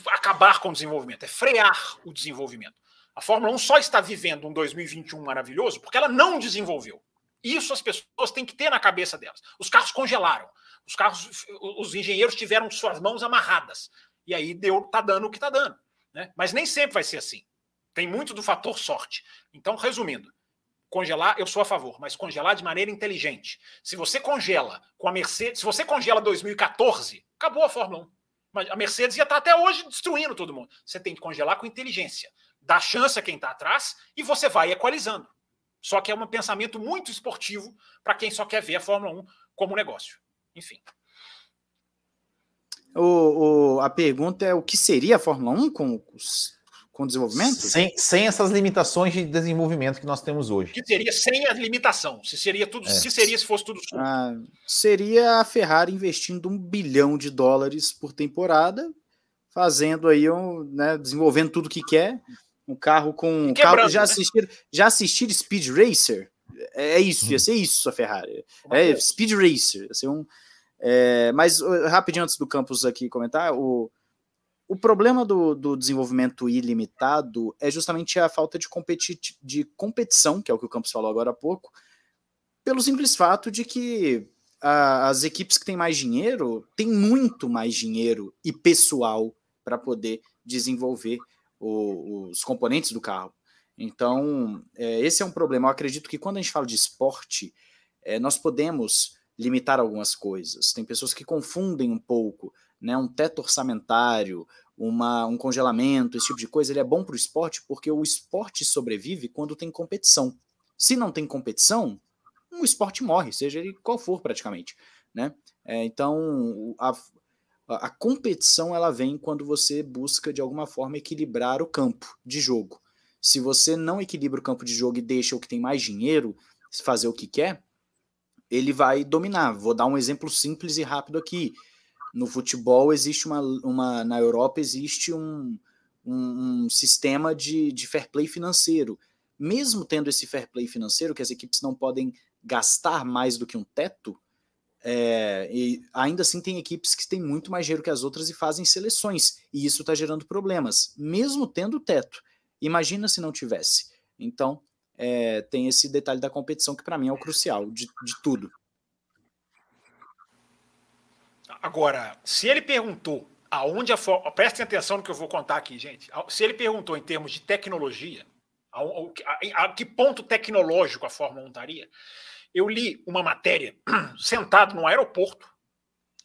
acabar com o desenvolvimento, é frear o desenvolvimento. A Fórmula 1 só está vivendo um 2021 maravilhoso porque ela não desenvolveu. Isso as pessoas têm que ter na cabeça delas. Os carros congelaram. Os carros, os engenheiros tiveram suas mãos amarradas. E aí deu, tá dando o que tá dando. Né? Mas nem sempre vai ser assim. Tem muito do fator sorte. Então, resumindo, Congelar, eu sou a favor, mas congelar de maneira inteligente. Se você congela com a Mercedes, se você congela 2014, acabou a Fórmula 1. Mas a Mercedes ia estar até hoje destruindo todo mundo. Você tem que congelar com inteligência. Dá chance a quem está atrás e você vai equalizando. Só que é um pensamento muito esportivo para quem só quer ver a Fórmula 1 como negócio. Enfim. O, o, a pergunta é o que seria a Fórmula 1 com os com desenvolvimento? Sem, sem essas limitações de desenvolvimento que nós temos hoje. Que seria sem a limitação? Se seria tudo, é. se seria se fosse tudo ah, seria a Ferrari investindo um bilhão de dólares por temporada, fazendo aí um, né, desenvolvendo tudo que quer, um carro com carro, já né? assistir, já assistir Speed Racer. É, é isso, ia uhum. ser isso a Ferrari. É Speed Racer, ia ser um é, mas rapidinho antes do Campos aqui comentar, o o problema do, do, desenvolvimento ilimitado é justamente a falta de, competi de competição, que é o que o Campos falou agora há pouco, pelo simples fato de que a, as equipes que têm mais dinheiro têm muito mais dinheiro e pessoal para poder desenvolver o, os componentes do carro. Então, é, esse é um problema. Eu acredito que quando a gente fala de esporte, é, nós podemos limitar algumas coisas. Tem pessoas que confundem um pouco né, um teto orçamentário, uma, um congelamento, esse tipo de coisa, ele é bom para o esporte porque o esporte sobrevive quando tem competição. Se não tem competição, o esporte morre, seja ele qual for praticamente. Né? É, então, a, a competição ela vem quando você busca de alguma forma equilibrar o campo de jogo. Se você não equilibra o campo de jogo e deixa o que tem mais dinheiro fazer o que quer, ele vai dominar. Vou dar um exemplo simples e rápido aqui no futebol existe uma, uma na Europa existe um, um, um sistema de, de fair play financeiro. Mesmo tendo esse fair play financeiro, que as equipes não podem gastar mais do que um teto, é, e ainda assim tem equipes que têm muito mais dinheiro que as outras e fazem seleções, e isso está gerando problemas, mesmo tendo teto. Imagina se não tivesse. Então, é, tem esse detalhe da competição que para mim é o crucial de, de tudo. Agora, se ele perguntou aonde a Fórmula. Prestem atenção no que eu vou contar aqui, gente. Se ele perguntou em termos de tecnologia, a, a, a que ponto tecnológico a Fórmula 1 estaria, eu li uma matéria sentado no aeroporto,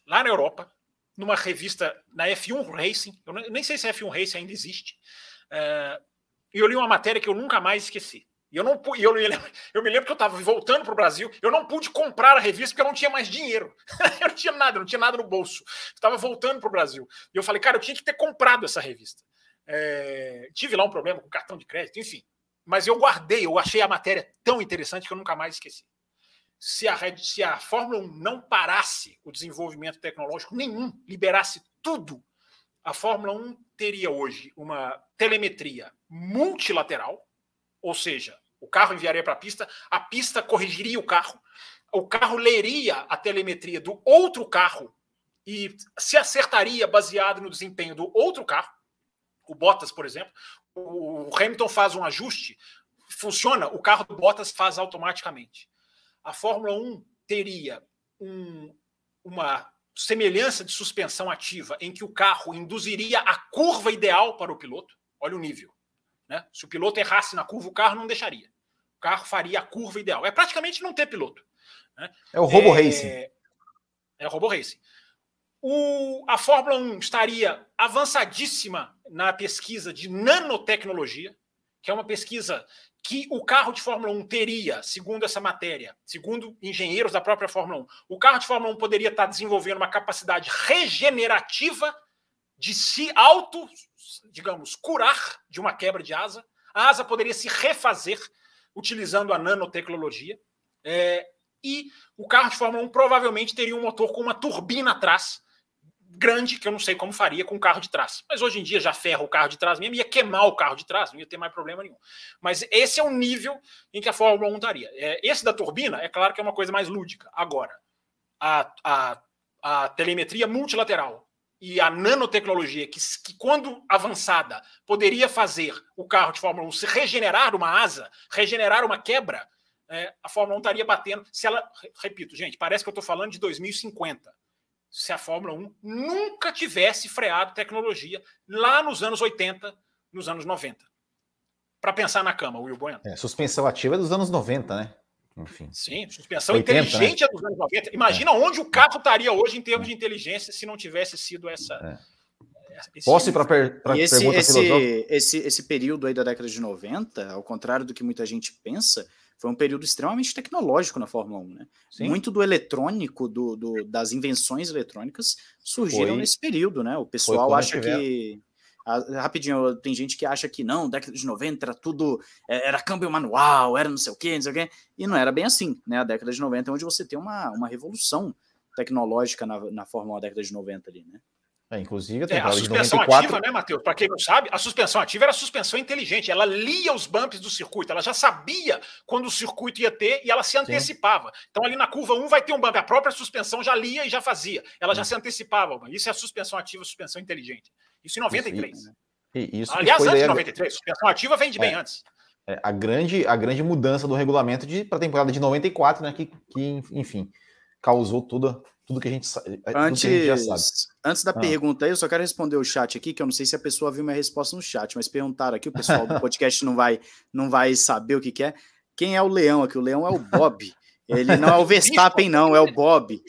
lá na Europa, numa revista, na F1 Racing. Eu nem sei se a F1 Racing ainda existe. Uh, e eu li uma matéria que eu nunca mais esqueci. E eu não eu, eu me lembro que eu estava voltando para o Brasil, eu não pude comprar a revista porque eu não tinha mais dinheiro. eu não tinha nada, não tinha nada no bolso. Estava voltando para o Brasil. E eu falei, cara, eu tinha que ter comprado essa revista. É, tive lá um problema com cartão de crédito, enfim. Mas eu guardei, eu achei a matéria tão interessante que eu nunca mais esqueci. Se a, se a Fórmula 1 não parasse o desenvolvimento tecnológico nenhum, liberasse tudo, a Fórmula 1 teria hoje uma telemetria multilateral, ou seja, o carro enviaria para a pista, a pista corrigiria o carro, o carro leria a telemetria do outro carro e se acertaria baseado no desempenho do outro carro. O Bottas, por exemplo, o Hamilton faz um ajuste, funciona, o carro do Bottas faz automaticamente. A Fórmula 1 teria um, uma semelhança de suspensão ativa em que o carro induziria a curva ideal para o piloto. Olha o nível. Né? Se o piloto errasse na curva, o carro não deixaria carro faria a curva ideal. É praticamente não ter piloto. Né? É o Robo é, Racing. É o Robo Racing. O, a Fórmula 1 estaria avançadíssima na pesquisa de nanotecnologia, que é uma pesquisa que o carro de Fórmula 1 teria, segundo essa matéria, segundo engenheiros da própria Fórmula 1, o carro de Fórmula 1 poderia estar desenvolvendo uma capacidade regenerativa de se auto, digamos, curar de uma quebra de asa. A asa poderia se refazer utilizando a nanotecnologia. É, e o carro de Fórmula 1 provavelmente teria um motor com uma turbina atrás, grande, que eu não sei como faria com o carro de trás. Mas hoje em dia já ferra o carro de trás mesmo, ia queimar o carro de trás, não ia ter mais problema nenhum. Mas esse é o nível em que a Fórmula 1 estaria. É, esse da turbina, é claro que é uma coisa mais lúdica. Agora, a, a, a telemetria multilateral e a nanotecnologia, que, que quando avançada poderia fazer o carro de Fórmula 1 se regenerar uma asa, regenerar uma quebra, é, a Fórmula 1 estaria batendo. Se ela, repito, gente, parece que eu estou falando de 2050. Se a Fórmula 1 nunca tivesse freado tecnologia lá nos anos 80, nos anos 90. Para pensar na cama, Will Bueno. É, suspensão ativa é dos anos 90, né? Enfim. Sim, suspensão 80, inteligente né? é dos anos 90. Imagina é. onde o carro estaria hoje em termos de inteligência se não tivesse sido essa. É. Posso ir para per esse, pergunta esse, esse, esse período aí da década de 90, ao contrário do que muita gente pensa, foi um período extremamente tecnológico na Fórmula 1. Né? Muito do eletrônico, do, do, das invenções eletrônicas, surgiram foi, nesse período. Né? O pessoal acha que rapidinho, tem gente que acha que não, década de 90 era tudo, é, era câmbio manual, era não sei o quê, não sei o quê, e não era bem assim, né? A década de 90 é onde você tem uma, uma revolução tecnológica na, na Fórmula 1 década de 90 ali, né? É, inclusive, a, é, a suspensão 94... ativa, né, Matheus? Para quem não sabe, a suspensão ativa era a suspensão inteligente. Ela lia os bumps do circuito, ela já sabia quando o circuito ia ter e ela se antecipava. Sim. Então, ali na curva 1 vai ter um bump. A própria suspensão já lia e já fazia. Ela já se antecipava. Isso é a suspensão ativa, a suspensão inteligente. Isso em 93. Isso, isso Aliás, antes de 93, a suspensão ativa vem de bem é, antes. É, a, grande, a grande mudança do regulamento para a temporada de 94, né? Que, que enfim, causou toda, tudo que a gente, antes, que a gente já sabe. Antes da ah. pergunta aí, eu só quero responder o chat aqui, que eu não sei se a pessoa viu minha resposta no chat, mas perguntaram aqui, o pessoal do podcast não vai, não vai saber o que, que é. Quem é o leão aqui? O leão é o Bob. Ele não é o Verstappen, não, é o Bob.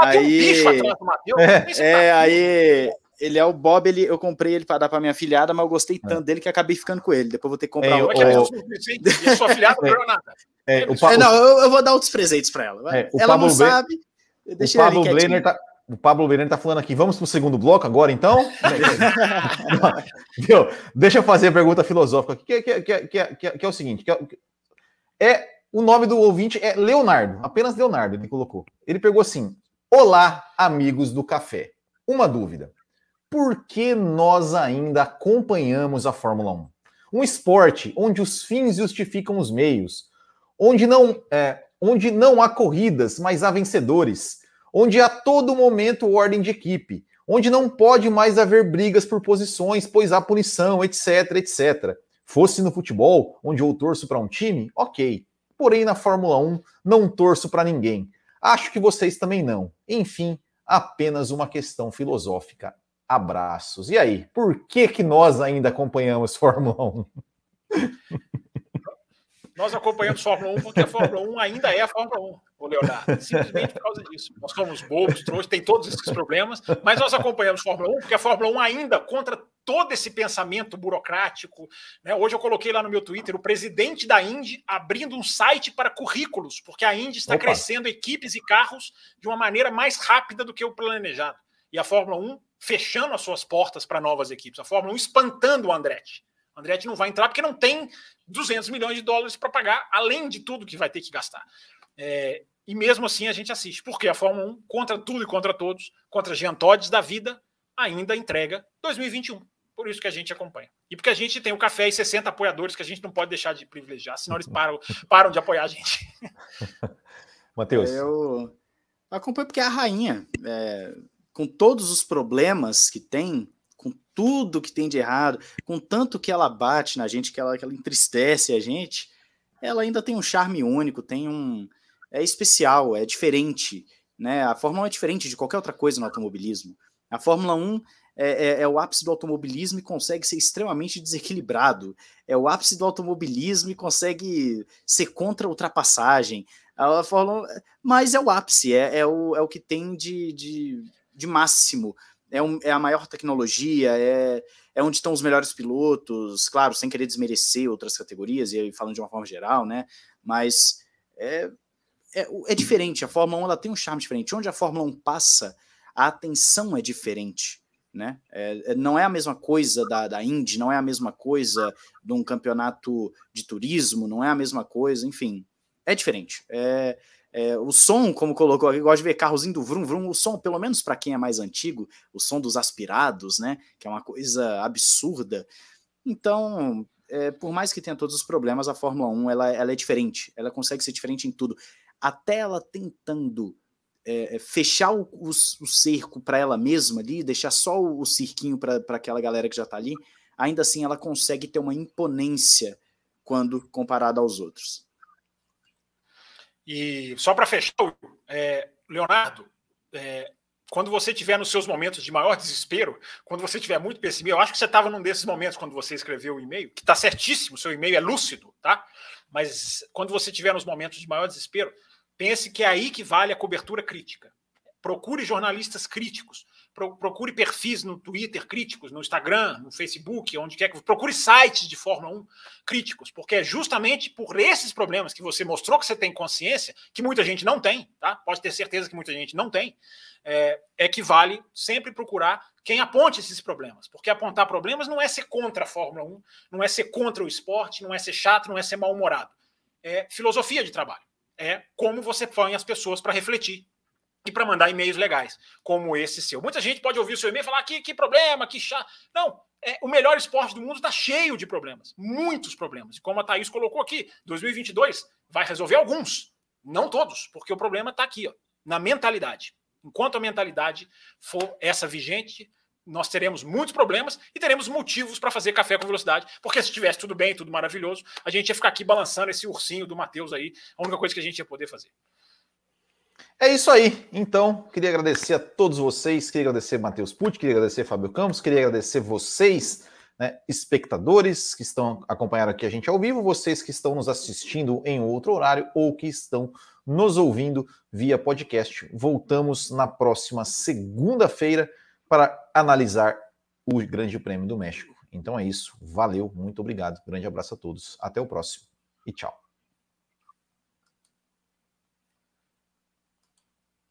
Aí, é, é, aí ele é o Bob, ele, eu comprei ele para dar para minha filhada, mas eu gostei é. tanto é. dele que acabei ficando com ele. Depois vou ter que comprar é, outro. É, o... E sua filhada não ganhou nada. É, o é, não, eu, eu, vou dar outros presentes para ela. É, ela Pablo não sabe. Deixa o Pablo Blenner tá, o Pablo Blenner tá falando aqui. Vamos para o segundo bloco agora, então? Viu? Deixa eu fazer a pergunta filosófica aqui, que, que, que, que, que é o seguinte: é o nome do ouvinte é Leonardo, apenas Leonardo, ele colocou. Ele pegou assim: Olá, amigos do café. Uma dúvida. Por que nós ainda acompanhamos a Fórmula 1? Um esporte onde os fins justificam os meios, onde não, é, onde não há corridas, mas há vencedores, onde a todo momento ordem de equipe, onde não pode mais haver brigas por posições, pois há punição, etc, etc. Fosse no futebol, onde eu torço para um time, ok. Porém, na Fórmula 1, não torço para ninguém. Acho que vocês também não. Enfim, apenas uma questão filosófica. Abraços. E aí, por que, que nós ainda acompanhamos Fórmula 1? Nós acompanhamos Fórmula 1 porque a Fórmula 1 ainda é a Fórmula 1, o Leonardo. Simplesmente por causa disso. Nós somos bobos, trouxas, tem todos esses problemas, mas nós acompanhamos Fórmula 1 porque a Fórmula 1 ainda, contra todo esse pensamento burocrático. Né? Hoje eu coloquei lá no meu Twitter o presidente da Indy abrindo um site para currículos, porque a Indy está Opa. crescendo equipes e carros de uma maneira mais rápida do que o planejado. E a Fórmula 1 fechando as suas portas para novas equipes. A Fórmula 1 espantando o Andretti. O Andretti não vai entrar porque não tem 200 milhões de dólares para pagar, além de tudo que vai ter que gastar. É, e mesmo assim a gente assiste, porque a Fórmula 1, contra tudo e contra todos, contra Jean Todt da vida, ainda entrega 2021. Por isso que a gente acompanha. E porque a gente tem o café e 60 apoiadores que a gente não pode deixar de privilegiar, senão eles param, param de apoiar a gente. Matheus. Eu acompanho porque é a rainha. É, com todos os problemas que tem, com tudo que tem de errado, com tanto que ela bate na gente, que ela, que ela entristece a gente, ela ainda tem um charme único, tem um. É especial, é diferente. Né? A Fórmula 1 é diferente de qualquer outra coisa no automobilismo. A Fórmula 1 é, é, é, o ápice do automobilismo e consegue ser extremamente desequilibrado. É o ápice do automobilismo e consegue ser contra a ultrapassagem. A Fórmula, mas é o ápice, é, é, o, é o que tem de, de, de máximo. É, um, é a maior tecnologia, é, é onde estão os melhores pilotos, claro, sem querer desmerecer outras categorias, e falando de uma forma geral, né? Mas é, é, é diferente, a Fórmula 1 ela tem um charme diferente. Onde a Fórmula 1 passa, a atenção é diferente né? É, é, não é a mesma coisa da, da Indy, não é a mesma coisa de um campeonato de turismo, não é a mesma coisa, enfim, é diferente. É, é, o som, como colocou aqui, gosto de ver carros indo vrum, vrum, o som, pelo menos para quem é mais antigo, o som dos aspirados, né? Que é uma coisa absurda. Então, é, por mais que tenha todos os problemas, a Fórmula 1 ela, ela é diferente, ela consegue ser diferente em tudo. Até ela tentando é, é, fechar o, o, o cerco para ela mesma ali, deixar só o, o cirquinho para aquela galera que já está ali, ainda assim ela consegue ter uma imponência quando comparada aos outros. E só para fechar, é, Leonardo, é, quando você tiver nos seus momentos de maior desespero, quando você tiver muito pessimismo, eu acho que você estava num desses momentos quando você escreveu o e-mail, que está certíssimo, seu e-mail é lúcido, tá? Mas quando você tiver nos momentos de maior desespero, Pense que é aí que vale a cobertura crítica. Procure jornalistas críticos, procure perfis no Twitter críticos, no Instagram, no Facebook, onde quer que procure sites de Fórmula 1 críticos, porque é justamente por esses problemas que você mostrou que você tem consciência, que muita gente não tem, tá? Pode ter certeza que muita gente não tem, é, é que vale sempre procurar quem aponte esses problemas, porque apontar problemas não é ser contra a Fórmula 1, não é ser contra o esporte, não é ser chato, não é ser mal-humorado. É filosofia de trabalho é como você põe as pessoas para refletir e para mandar e-mails legais, como esse seu. Muita gente pode ouvir o seu e-mail e falar que, que problema, que chato. Não, é, o melhor esporte do mundo está cheio de problemas, muitos problemas. E como a Thaís colocou aqui, 2022 vai resolver alguns, não todos, porque o problema está aqui, ó, na mentalidade. Enquanto a mentalidade for essa vigente, nós teremos muitos problemas e teremos motivos para fazer café com velocidade, porque se tivesse tudo bem, tudo maravilhoso, a gente ia ficar aqui balançando esse ursinho do Matheus aí, a única coisa que a gente ia poder fazer. É isso aí. Então, queria agradecer a todos vocês, queria agradecer Matheus Pucci, queria agradecer Fábio Campos, queria agradecer vocês, né, espectadores que estão acompanhando aqui a gente ao vivo, vocês que estão nos assistindo em outro horário ou que estão nos ouvindo via podcast. Voltamos na próxima segunda-feira para analisar o Grande Prêmio do México. Então é isso. Valeu, muito obrigado. Grande abraço a todos. Até o próximo e tchau.